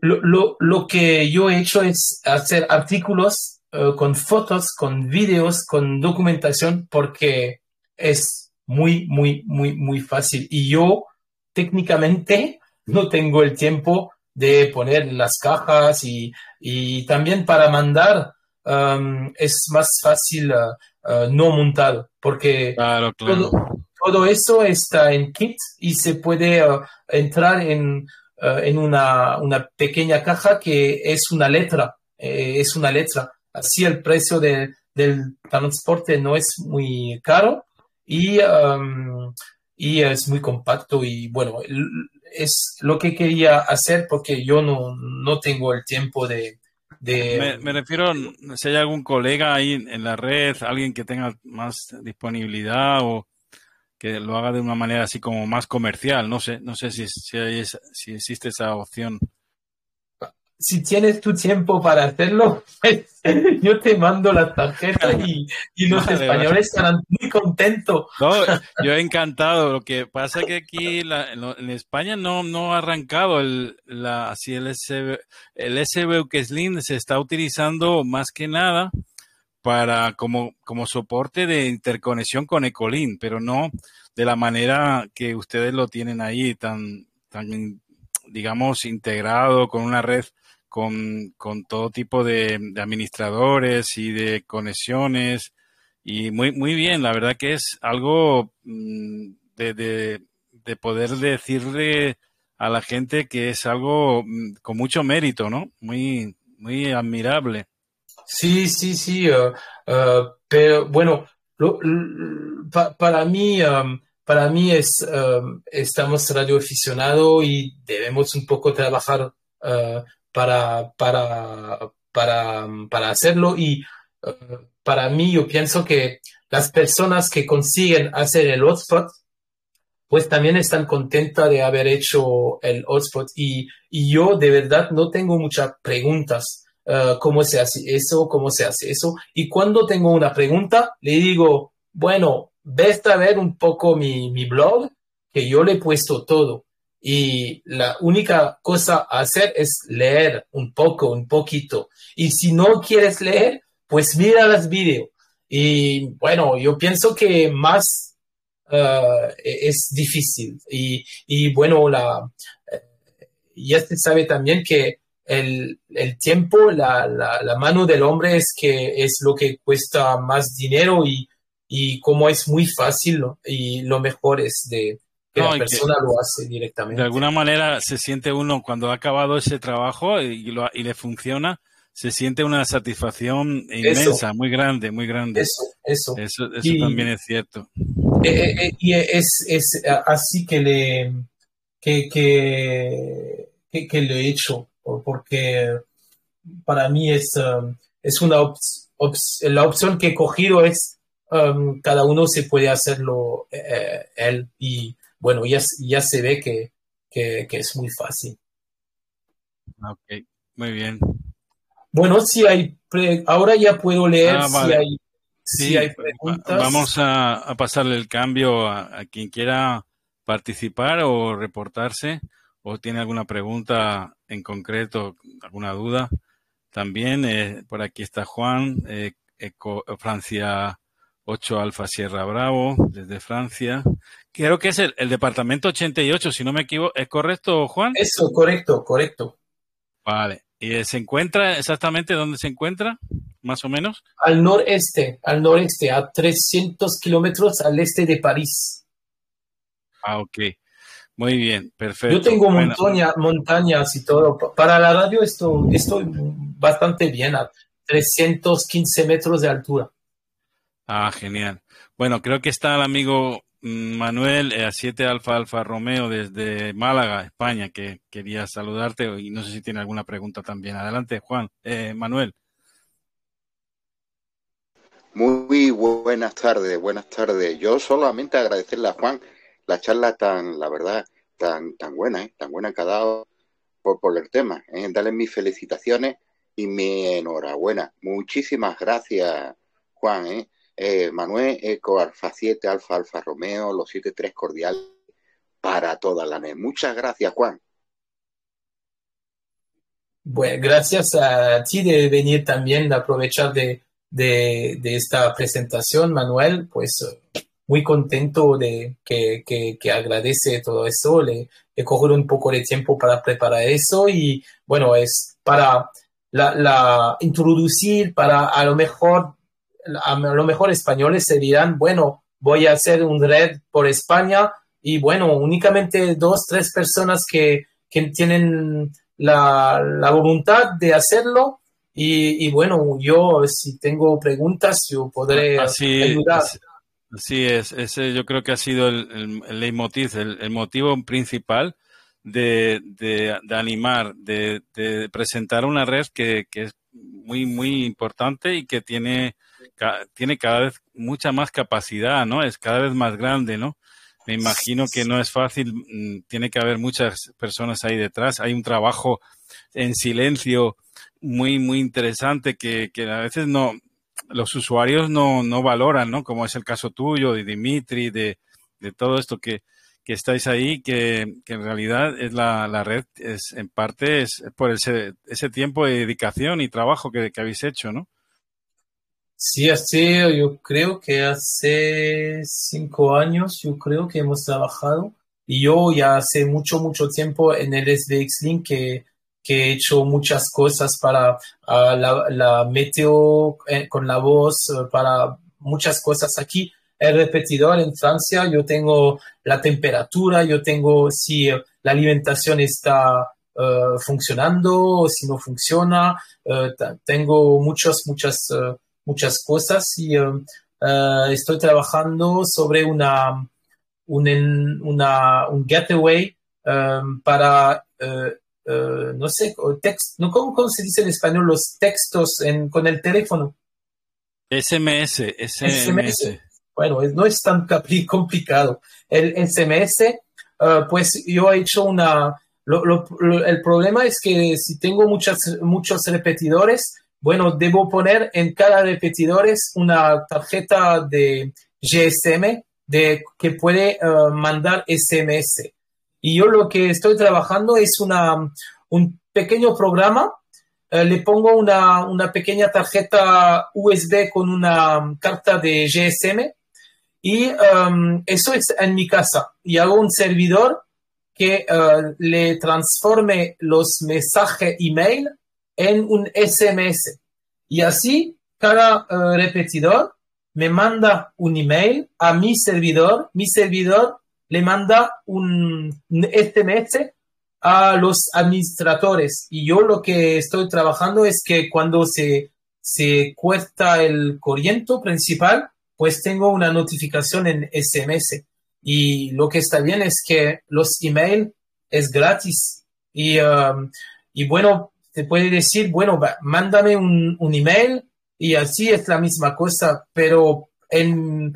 Lo, lo, lo que yo he hecho es hacer artículos eh, con fotos, con vídeos, con documentación, porque es muy, muy, muy, muy fácil. Y yo técnicamente no tengo el tiempo de poner las cajas y, y también para mandar um, es más fácil uh, uh, no montar porque Todo, todo, eso está en kit y se puede uh, entrar en, en una, una, pequeña caja que es una letra, eh, es una letra. Así el precio de, del transporte no es muy caro y, um, y es muy compacto y bueno, es lo que quería hacer porque yo no, no tengo el tiempo de...
de... Me, refiero, si hay algún colega ahí en la red, alguien que tenga más disponibilidad o que lo haga de una manera así como más comercial. No sé, no sé si, si, hay si existe esa opción
si tienes tu tiempo para hacerlo, pues, yo te mando la tarjeta y, los españoles estarán muy contentos.
yo he encantado. Lo que pasa es que aquí en, España no, no ha arrancado el, la, así el, SB, el Slim se está utilizando más que nada para como, como soporte de interconexión con Ecolin, pero no de la manera que ustedes lo tienen ahí tan, tan digamos, integrado con una red con, con todo tipo de, administradores y de conexiones. Y muy, muy bien, la verdad que es algo mm, de, de, poder decirle a la gente que es algo mm, con mucho mérito, ¿no? Muy, muy admirable.
Sí, sí, sí, uh, uh, pero bueno, para mí, um, para mí es, um, estamos radioaficionados y debemos un poco trabajar uh, para, para, para, para hacerlo y uh, para mí yo pienso que las personas que consiguen hacer el hotspot, pues también están contentas de haber hecho el hotspot. Y, yo de verdad no tengo muchas preguntas. Uh, ¿Cómo se hace eso? ¿Cómo se hace eso? Y cuando tengo una pregunta, le digo, bueno, ve a ver un poco mi, mi blog, que yo le he puesto todo. Y la única cosa a hacer es leer un poco, un poquito. Y si no quieres leer, pues mira los vídeos. Y bueno, yo pienso que más uh, es difícil. Y, y bueno, la, eh, ya se sabe también que el, el tiempo, la, la, la, mano del hombre es que es lo que cuesta más dinero y, y como es muy fácil y lo mejor es de que la persona lo hace directamente.
De alguna manera se siente uno cuando ha acabado ese trabajo y, lo, y le funciona, se siente una satisfacción inmensa, muy grande, muy grande.
Eso, eso.
Eso, también es cierto.
Eh, eh, eh, y es, es, así que le que, que, que, lo he hecho, porque para mí es, um, es una la opción que he cogido es um, cada uno se puede hacerlo él y bueno, ya, ya se ve que, que, que es muy fácil.
Ok, muy bien.
Bueno, si hay, ahora ya puedo leer ah, si, hay,
si hay preguntas. Vamos a, pasarle el cambio a, quien quiera participar o reportarse o tiene alguna pregunta en concreto, alguna duda. También eh, por aquí está Juan, eh, Francia 8 Alfa Sierra Bravo, desde Francia. Creo que es el, el departamento 88, si no me equivoco. ¿Es correcto, Juan?
Eso, correcto, correcto.
Vale. ¿Y se encuentra exactamente dónde se encuentra, más o menos?
Al noreste, al noreste, a 300 kilómetros al este de París.
Ah, ok. Muy bien, perfecto.
Yo tengo montañas y todo. Para la radio esto, estoy bastante bien, a 315 metros de altura.
Ah, genial. Bueno, creo que está el amigo Mm, Manuel, a 7 Alfa Alfa Romeo desde Málaga, España, que quería saludarte y no sé si tiene alguna pregunta también. Adelante, Juan. Eh, Manuel.
Muy buenas tardes, buenas tardes. Yo solamente agradecerle a Juan la charla tan, la verdad, tan, tan buena, ¿eh? tan buena que ha dado por, por el tema. ¿eh? Darle mis felicitaciones y mi enhorabuena. Muchísimas gracias, Juan. ¿eh? Eh, Manuel, Eco, Alfa 7, Alfa, Alfa Romeo, los 7-3 cordial para toda la NET. Muchas gracias, Juan.
Bueno, gracias a ti de venir también, de aprovechar de, de, esta presentación, Manuel. Pues muy contento de que, que, agradece todo eso. Le he cogido un poco de tiempo para preparar eso y bueno, es para la introducir, para a lo mejor a lo mejor españoles se dirán, bueno, voy a hacer un red por España y bueno, únicamente dos, tres personas que, que tienen la, la, voluntad de hacerlo y, y, bueno, yo si tengo preguntas, yo podré ayudar.
Así, es, ese yo creo que ha sido el, el, leitmotiv, el, motivo principal de, de, de animar, de, de, presentar una red que, que es muy, muy importante y que tiene tiene cada vez mucha más capacidad, ¿no? Es cada vez más grande, ¿no? Me imagino que no es fácil, mm, tiene que haber muchas personas ahí detrás. Hay un trabajo en silencio muy, muy interesante que, que a veces no, los usuarios no, no valoran, ¿no? Como es el caso tuyo, de Dimitri, de, de todo esto que, que estáis ahí, que, que, en realidad es la, la red, es en parte es por ese, ese tiempo de dedicación y trabajo que, que habéis hecho, ¿no?
Sí, hace, yo creo que hace cinco años, yo creo que hemos trabajado. Y yo ya hace mucho, mucho tiempo en el SDX Link que, que he hecho muchas cosas para ah, la, la, meteo eh, con la voz, eh, para muchas cosas aquí. El repetidor en Francia, yo tengo la temperatura, yo tengo si la alimentación está uh, funcionando, si no funciona, tengo muchas, muchas muchas cosas y um, uh, estoy trabajando sobre una, un, una, un gateway um, para, uh, uh, no sé, text, ¿no? ¿Cómo, se dice en español los textos en, con el teléfono?
SMS, SMS.
Bueno, no es tan complicado. El SMS, pues yo he hecho una... el problema es que si tengo muchas, muchos repetidores, bueno, debo poner en cada repetidores una tarjeta de GSM de, que puede mandar SMS. Y yo lo que estoy trabajando es una, un pequeño programa. Eh, le pongo una, una, pequeña tarjeta USB con una carta de GSM y um, eso es en mi casa. Y hago un servidor que uh, le transforme los mensajes email en un SMS. Y así cada uh, repetidor me manda un email a mi servidor. Mi servidor le manda un SMS a los administradores. Y yo lo que estoy trabajando es que cuando se, se cuesta el corriente principal, pues tengo una notificación en SMS. Y lo que está bien es que los emails es gratis. Y, um, y bueno, te puede decir, bueno, mándame un, un, email y así es la misma cosa. Pero en,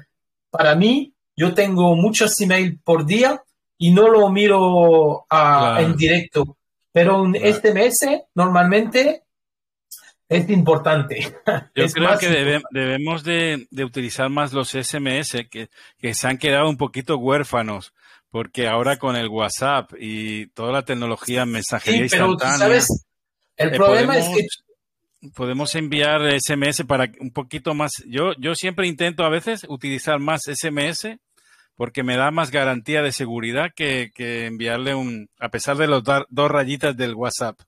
para mí, yo tengo muchos emails por día y no lo miro ah, en directo, pero un SMS normalmente es importante.
Yo creo que debemos de, utilizar más los SMS que, que, se han quedado un poquito huérfanos, porque ahora con el WhatsApp y toda la tecnología mensajería sí, pero sabes,
el eh, problema es que
podemos enviar SMS para un poquito más. Yo, yo siempre intento a veces utilizar más SMS porque me da más garantía de seguridad que, enviarle un, a pesar de los dos rayitas del WhatsApp.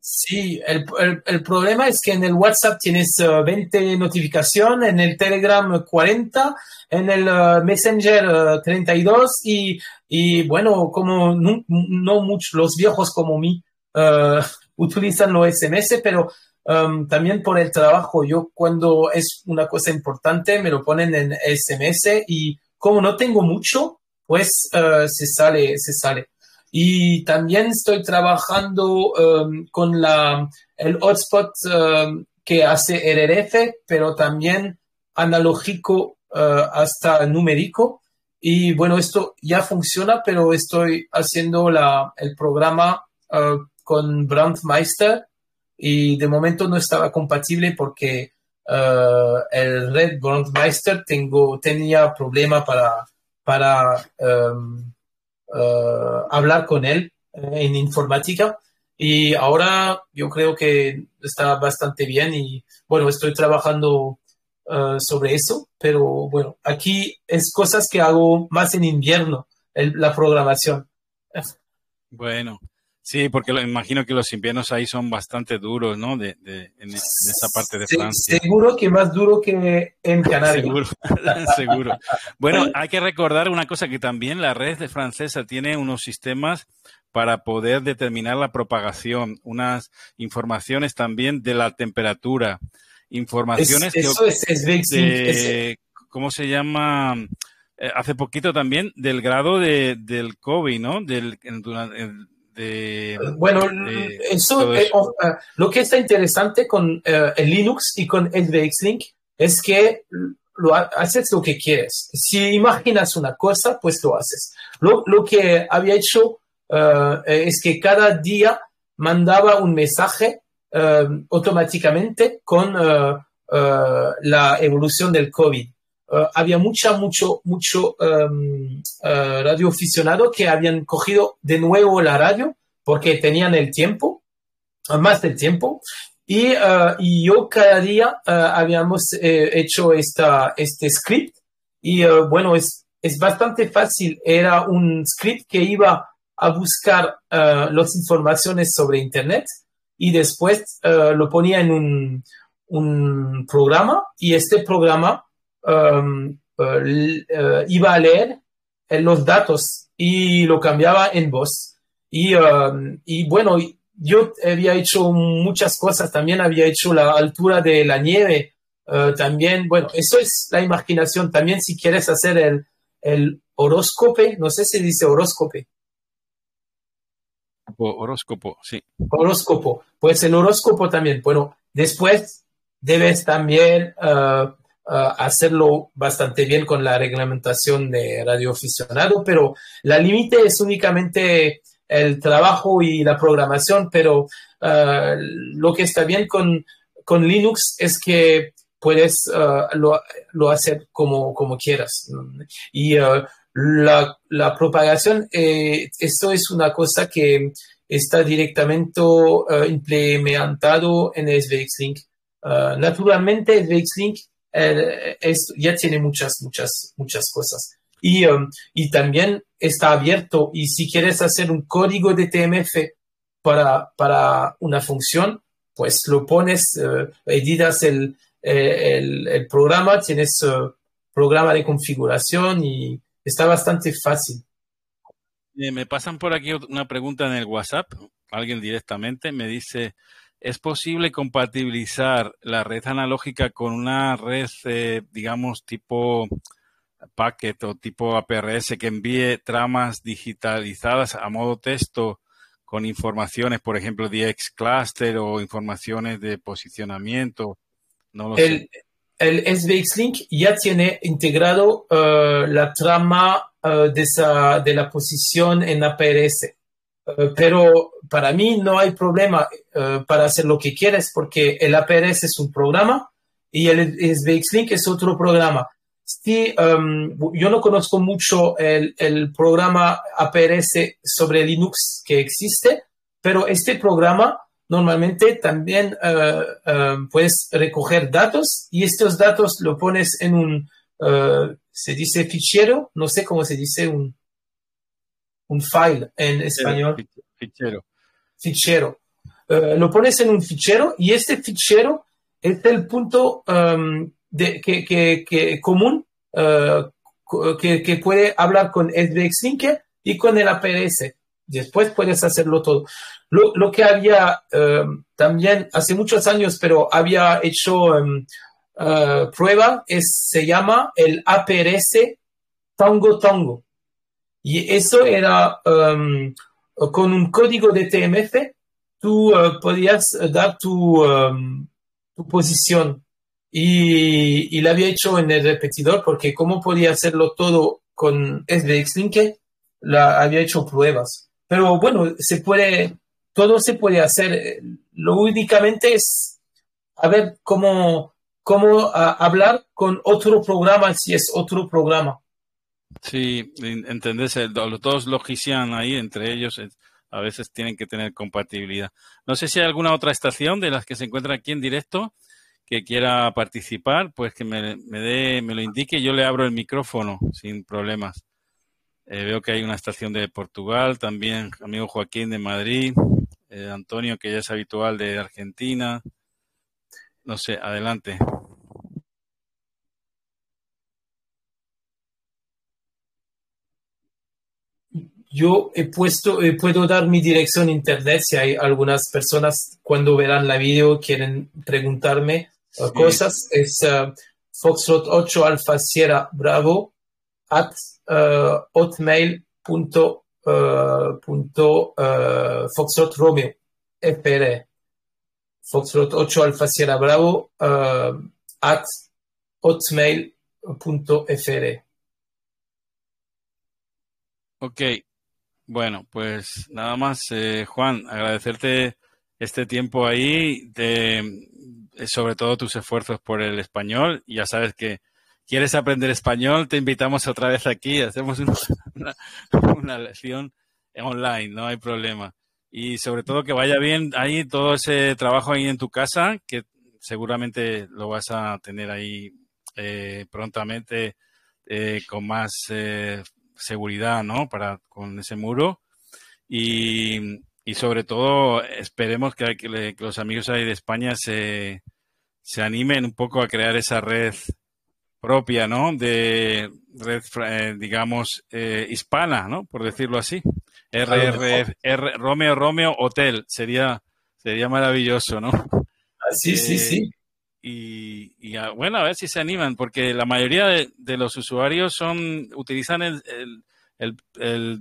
Sí, el, el, problema es que en el WhatsApp tienes 20 eh, notificaciones, en el Telegram 40, en el uh, Messenger 32 uh, y, y, bueno, como no, muchos, los viejos como mí uh, utilizan los SMS, pero um, también por el trabajo, yo cuando es una cosa importante me lo ponen en SMS y como no tengo mucho, pues uh, se sale, se sale. Y también estoy trabajando um, con la, el hotspot um, que hace RRF, pero también analógico uh, hasta numérico. Y bueno, esto ya funciona, pero estoy haciendo la, el programa uh, con Brandmeister y de momento no estaba compatible porque uh, el Red Brandmeister tengo, tenía problema para, para um, uh, hablar con él eh, en informática y ahora yo creo que está bastante bien y bueno, estoy trabajando uh, sobre eso, pero bueno, aquí es cosas que hago más en invierno, la programación.
Bueno, Sí, porque lo, imagino que los inviernos ahí son bastante duros, ¿no? De, de en esa parte de Francia.
Seguro que más duro que en Canarias.
seguro, seguro. Bueno, hay que recordar una cosa que también la red de francesa tiene unos sistemas para poder determinar la propagación, unas informaciones también de la temperatura, informaciones
es, eso es,
de, ¿cómo se llama? Eh, hace poquito también del grado de, del COVID, ¿no? Del,
bueno, eso, eh, lo que está interesante con eh, el Linux y con el Link es que lo haces lo que quieres. Si imaginas una cosa, pues lo haces. Lo, lo que había hecho eh, es que cada día mandaba un mensaje automáticamente con la evolución del COVID. Había mucha, mucho, mucho um, radioaficionado que habían cogido de nuevo la radio porque tenían el tiempo, más del tiempo, y, uh, y yo cada día uh, habíamos eh, hecho esta, este script. Y uh, bueno, es, es bastante fácil. Era un script que iba a buscar las informaciones sobre Internet y después lo ponía en un, un, programa. Y este programa um, iba a leer los datos y lo cambiaba en voz. Y, um, y bueno, yo había hecho muchas cosas, también había hecho la altura de la nieve, uh, también, bueno, eso es la imaginación, también si quieres hacer el, el horóscopo, no sé si dice horóscopo.
Horóscopo, sí.
Horóscopo, pues el horóscopo también, bueno, después debes también uh, hacerlo bastante bien con la reglamentación de radioaficionado, pero la límite es únicamente el trabajo y la programación, pero lo que está bien con, con Linux es que puedes lo, lo, hacer como, como quieras. Y la, la, propagación, eh, esto es una cosa que está directamente implementado en SVX Link. naturalmente, SVX Link eh, ya tiene muchas, muchas, muchas cosas. Y, um, y también está abierto. Y si quieres hacer un código de TMF para, para una función, pues lo pones, uh, editas el, eh, el, el, programa, tienes uh, programa de configuración y está bastante fácil.
Me pasan por aquí una pregunta en el WhatsApp, alguien directamente me dice, ¿Es posible compatibilizar la red analógica con una red, eh, digamos, tipo packet o tipo APRS que envíe tramas digitalizadas a modo texto con informaciones, por ejemplo, DX Cluster o informaciones de posicionamiento?
No lo el, sé. el SVX Link ya tiene integrado uh, la trama uh, de, esa, de la posición en APRS. Eh, pero para mí no hay problema uh, para hacer lo que quieres porque el APRS es un programa y el SVX es otro programa. Sí, um, yo no conozco mucho el, el, programa APRS sobre Linux que existe, pero este programa normalmente también uh, uh, puedes recoger datos y estos datos lo pones en un, se dice fichero, no sé cómo se dice, un, un file en español.
Fichero.
Fichero. Uh, lo pones en un fichero y este fichero es el punto um, de, que, que, que, común uh, que, que, puede hablar con SVX Linker y con el APS. Después puedes hacerlo todo. Lo, lo que había um, también hace muchos años, pero había hecho um, uh, prueba, es, se llama el APRS Tango Tango. Y eso era um, con un código de TMF, tú uh, podías dar tu, um, tu posición. Y, y, lo había hecho en el repetidor porque como podía hacerlo todo con SVX Link, la había hecho pruebas. Pero bueno, se puede, todo se puede hacer. Lo únicamente es a ver cómo, cómo uh, hablar con otro programa si es otro programa.
Sí, entendés, los dos logician ahí, entre ellos a veces tienen que tener compatibilidad. No sé si hay alguna otra estación de las que se encuentra aquí en directo que quiera participar, pues que me, dé, me lo indique yo le abro el micrófono sin problemas. Eh, veo que hay una estación de Portugal, también amigo Joaquín de Madrid, eh, Antonio que ya es habitual de Argentina. No sé, adelante.
Yo he puesto, eh, puedo dar mi dirección internet si hay algunas personas cuando verán la video quieren preguntarme uh, sí. cosas. Es uh, Foxtrot 8 Alfa Sierra Bravo at uh, hotmail punto, punto Foxtrot Romeo FR. Foxtrot 8 Alfa Sierra Bravo at hotmail punto FR.
Ok, bueno, pues nada más, eh, Juan, agradecerte este tiempo ahí, de, sobre todo tus esfuerzos por el español. Ya sabes que quieres aprender español, te invitamos otra vez aquí, hacemos una, una, una lección online, no hay problema. Y sobre todo que vaya bien ahí todo ese trabajo ahí en tu casa, que seguramente lo vas a tener ahí eh, prontamente eh, con más eh, seguridad, ¿no? Para con ese muro y, y sobre todo esperemos que, que, los amigos ahí de España se, se animen un poco a crear esa red propia, ¿no? De red, eh, digamos, eh, hispana, ¿no? Por decirlo así. RR, R, Romeo Romeo Hotel sería sería maravilloso, ¿no?
Sí, eh, sí, sí.
Y, y a, bueno, a ver si se animan, porque la mayoría de, de los usuarios son utilizan el, el, el, el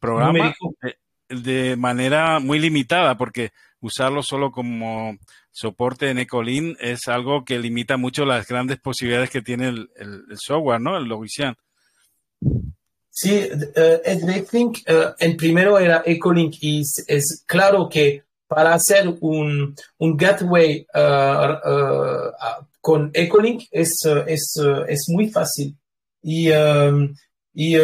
programa de, de, manera muy limitada, porque usarlo solo como soporte en Ecolin es algo que limita mucho las grandes posibilidades que tiene el, software, ¿no? El Logician.
Sí, uh, en primero era Ecolink y es, claro que para hacer un, un gateway con Ecolink es, es, es muy fácil. Y, um, y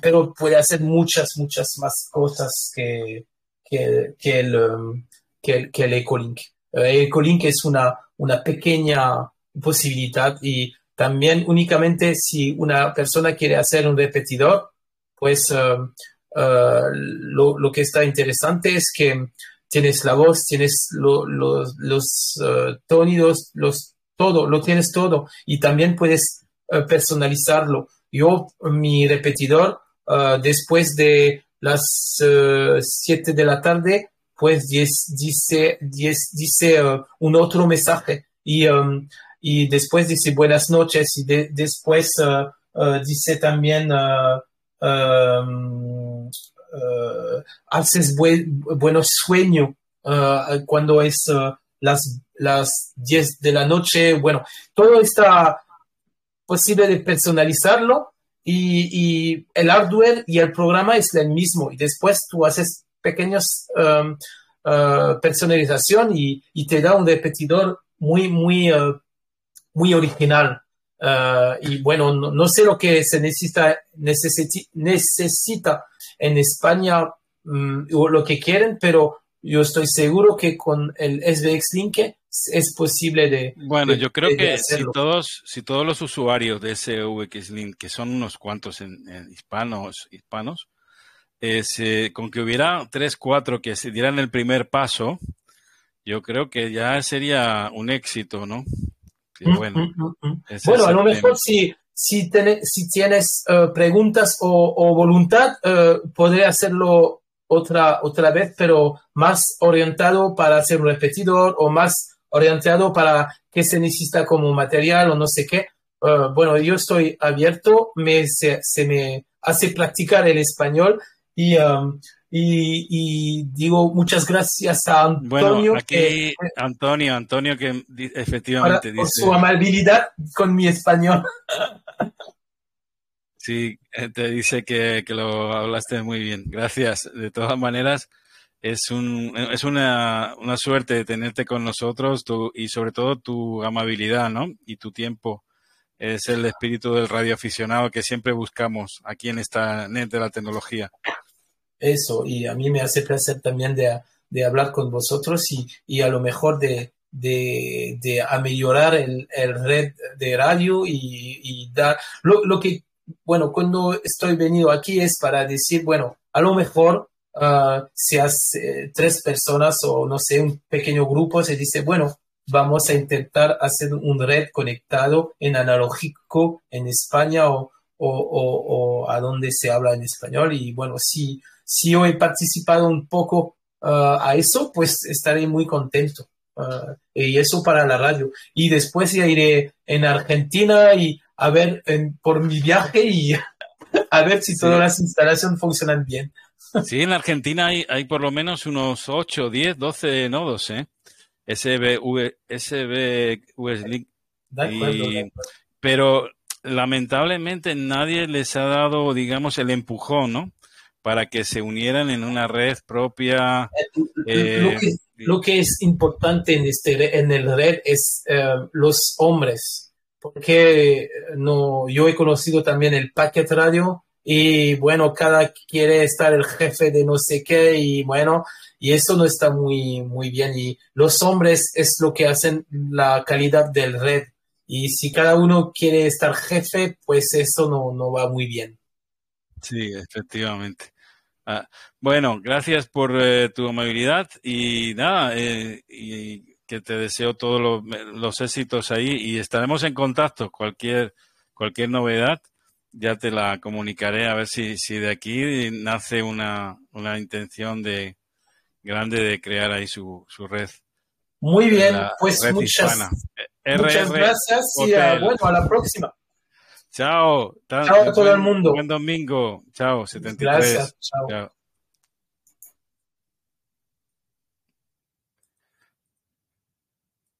pero puede hacer muchas, muchas más cosas que, que, que el, um, que, el Ecolink. El Ecolink es una, una pequeña posibilidad y también únicamente si una persona quiere hacer un repetidor, pues um, uh, lo, lo, que está interesante es que tienes la voz, tienes los uh, tónidos, los, todo, lo tienes todo y también puedes uh, personalizarlo. Yo, mi repetidor, después de las 7 de la tarde, pues dice, dice uh, un otro mensaje y, um, y después dice buenas noches y después uh, uh, dice también um, haces buenos sueños cuando es las, las 10 de la noche. Bueno, todo está posible de personalizarlo y, el hardware y el programa es el mismo y después tú haces pequeños um, uh, personalización y, y, te da un repetidor muy, muy, uh, muy original. Uh, y bueno, no, sé lo que se necesita, necesita en España um, o lo que quieren, pero yo estoy seguro que con el SBX Link es posible de.
Bueno, yo creo que si todos, si todos los usuarios de SVX Link, que son unos cuantos en, hispanos, hispanos, con que hubiera tres, cuatro que se dieran el primer paso, yo creo que ya sería un éxito, ¿no?
Mm, bueno, mm, mm, bueno a lo mejor si, si, si tienes eh, preguntas o, voluntad, uh, podré hacerlo otra, otra vez, pero más orientado para hacer un repetidor o más orientado para qué se necesita como material o no sé qué. Eh, bueno, yo estoy abierto, me, se me hace practicar el español Um, y, y, digo muchas gracias a Antonio.
Bueno, aquí Antonio, Antonio que efectivamente
dice... Por su amabilidad con mi español.
Sí, eh, te dice que, que, lo hablaste muy bien. Gracias. De todas maneras, es, un, es una, una suerte tenerte con nosotros tu, y sobre todo tu amabilidad, ¿no? Y tu tiempo. Es el espíritu del radioaficionado que siempre buscamos aquí en esta net de la tecnología
eso y a mí me hace placer también de, de hablar con vosotros y, y a lo mejor de, de, de mejorar el, el, red de radio y, y dar lo, lo, que, bueno, cuando estoy venido aquí es para decir, bueno, a lo mejor uh, si hace tres personas o no sé, un pequeño grupo se dice, bueno, vamos a intentar hacer un red conectado en analógico en España o, o, o, o a donde se habla en español. Y bueno, si si yo he participado un poco uh, a eso, pues estaré muy contento. Uh, y eso para la radio. Y después ya iré en Argentina y a ver por mi viaje y a ver si todas las instalaciones funcionan bien.
Sí, en Argentina hay, hay por lo menos unos 8, 10, 12 nodos, ¿eh? SBV, SBV pero lamentablemente nadie les ha dado, digamos, el empujón, ¿no? Para que se unieran en una red propia.
Eh, lo, que, es importante en, este, en el red es eh, los hombres, porque no, yo he conocido también el Packet Radio y bueno, cada quiere estar el jefe de no sé qué y bueno, y eso no está muy, muy bien. Y los hombres es lo que hacen la calidad del red. Y si cada uno quiere estar jefe, pues eso no, no va muy bien.
Sí, efectivamente. Ah, bueno, gracias por eh, tu amabilidad y nada, eh, y que te deseo todos los, éxitos ahí y estaremos en contacto. Cualquier, cualquier novedad ya te la comunicaré a ver si, si de aquí nace una, una intención de grande de crear ahí su, su red.
Muy bien, pues muchas, muchas gracias y bueno, a la próxima.
Chao.
Chao a todo el mundo.
Buen domingo. Chao, 73.
Gracias. Chao.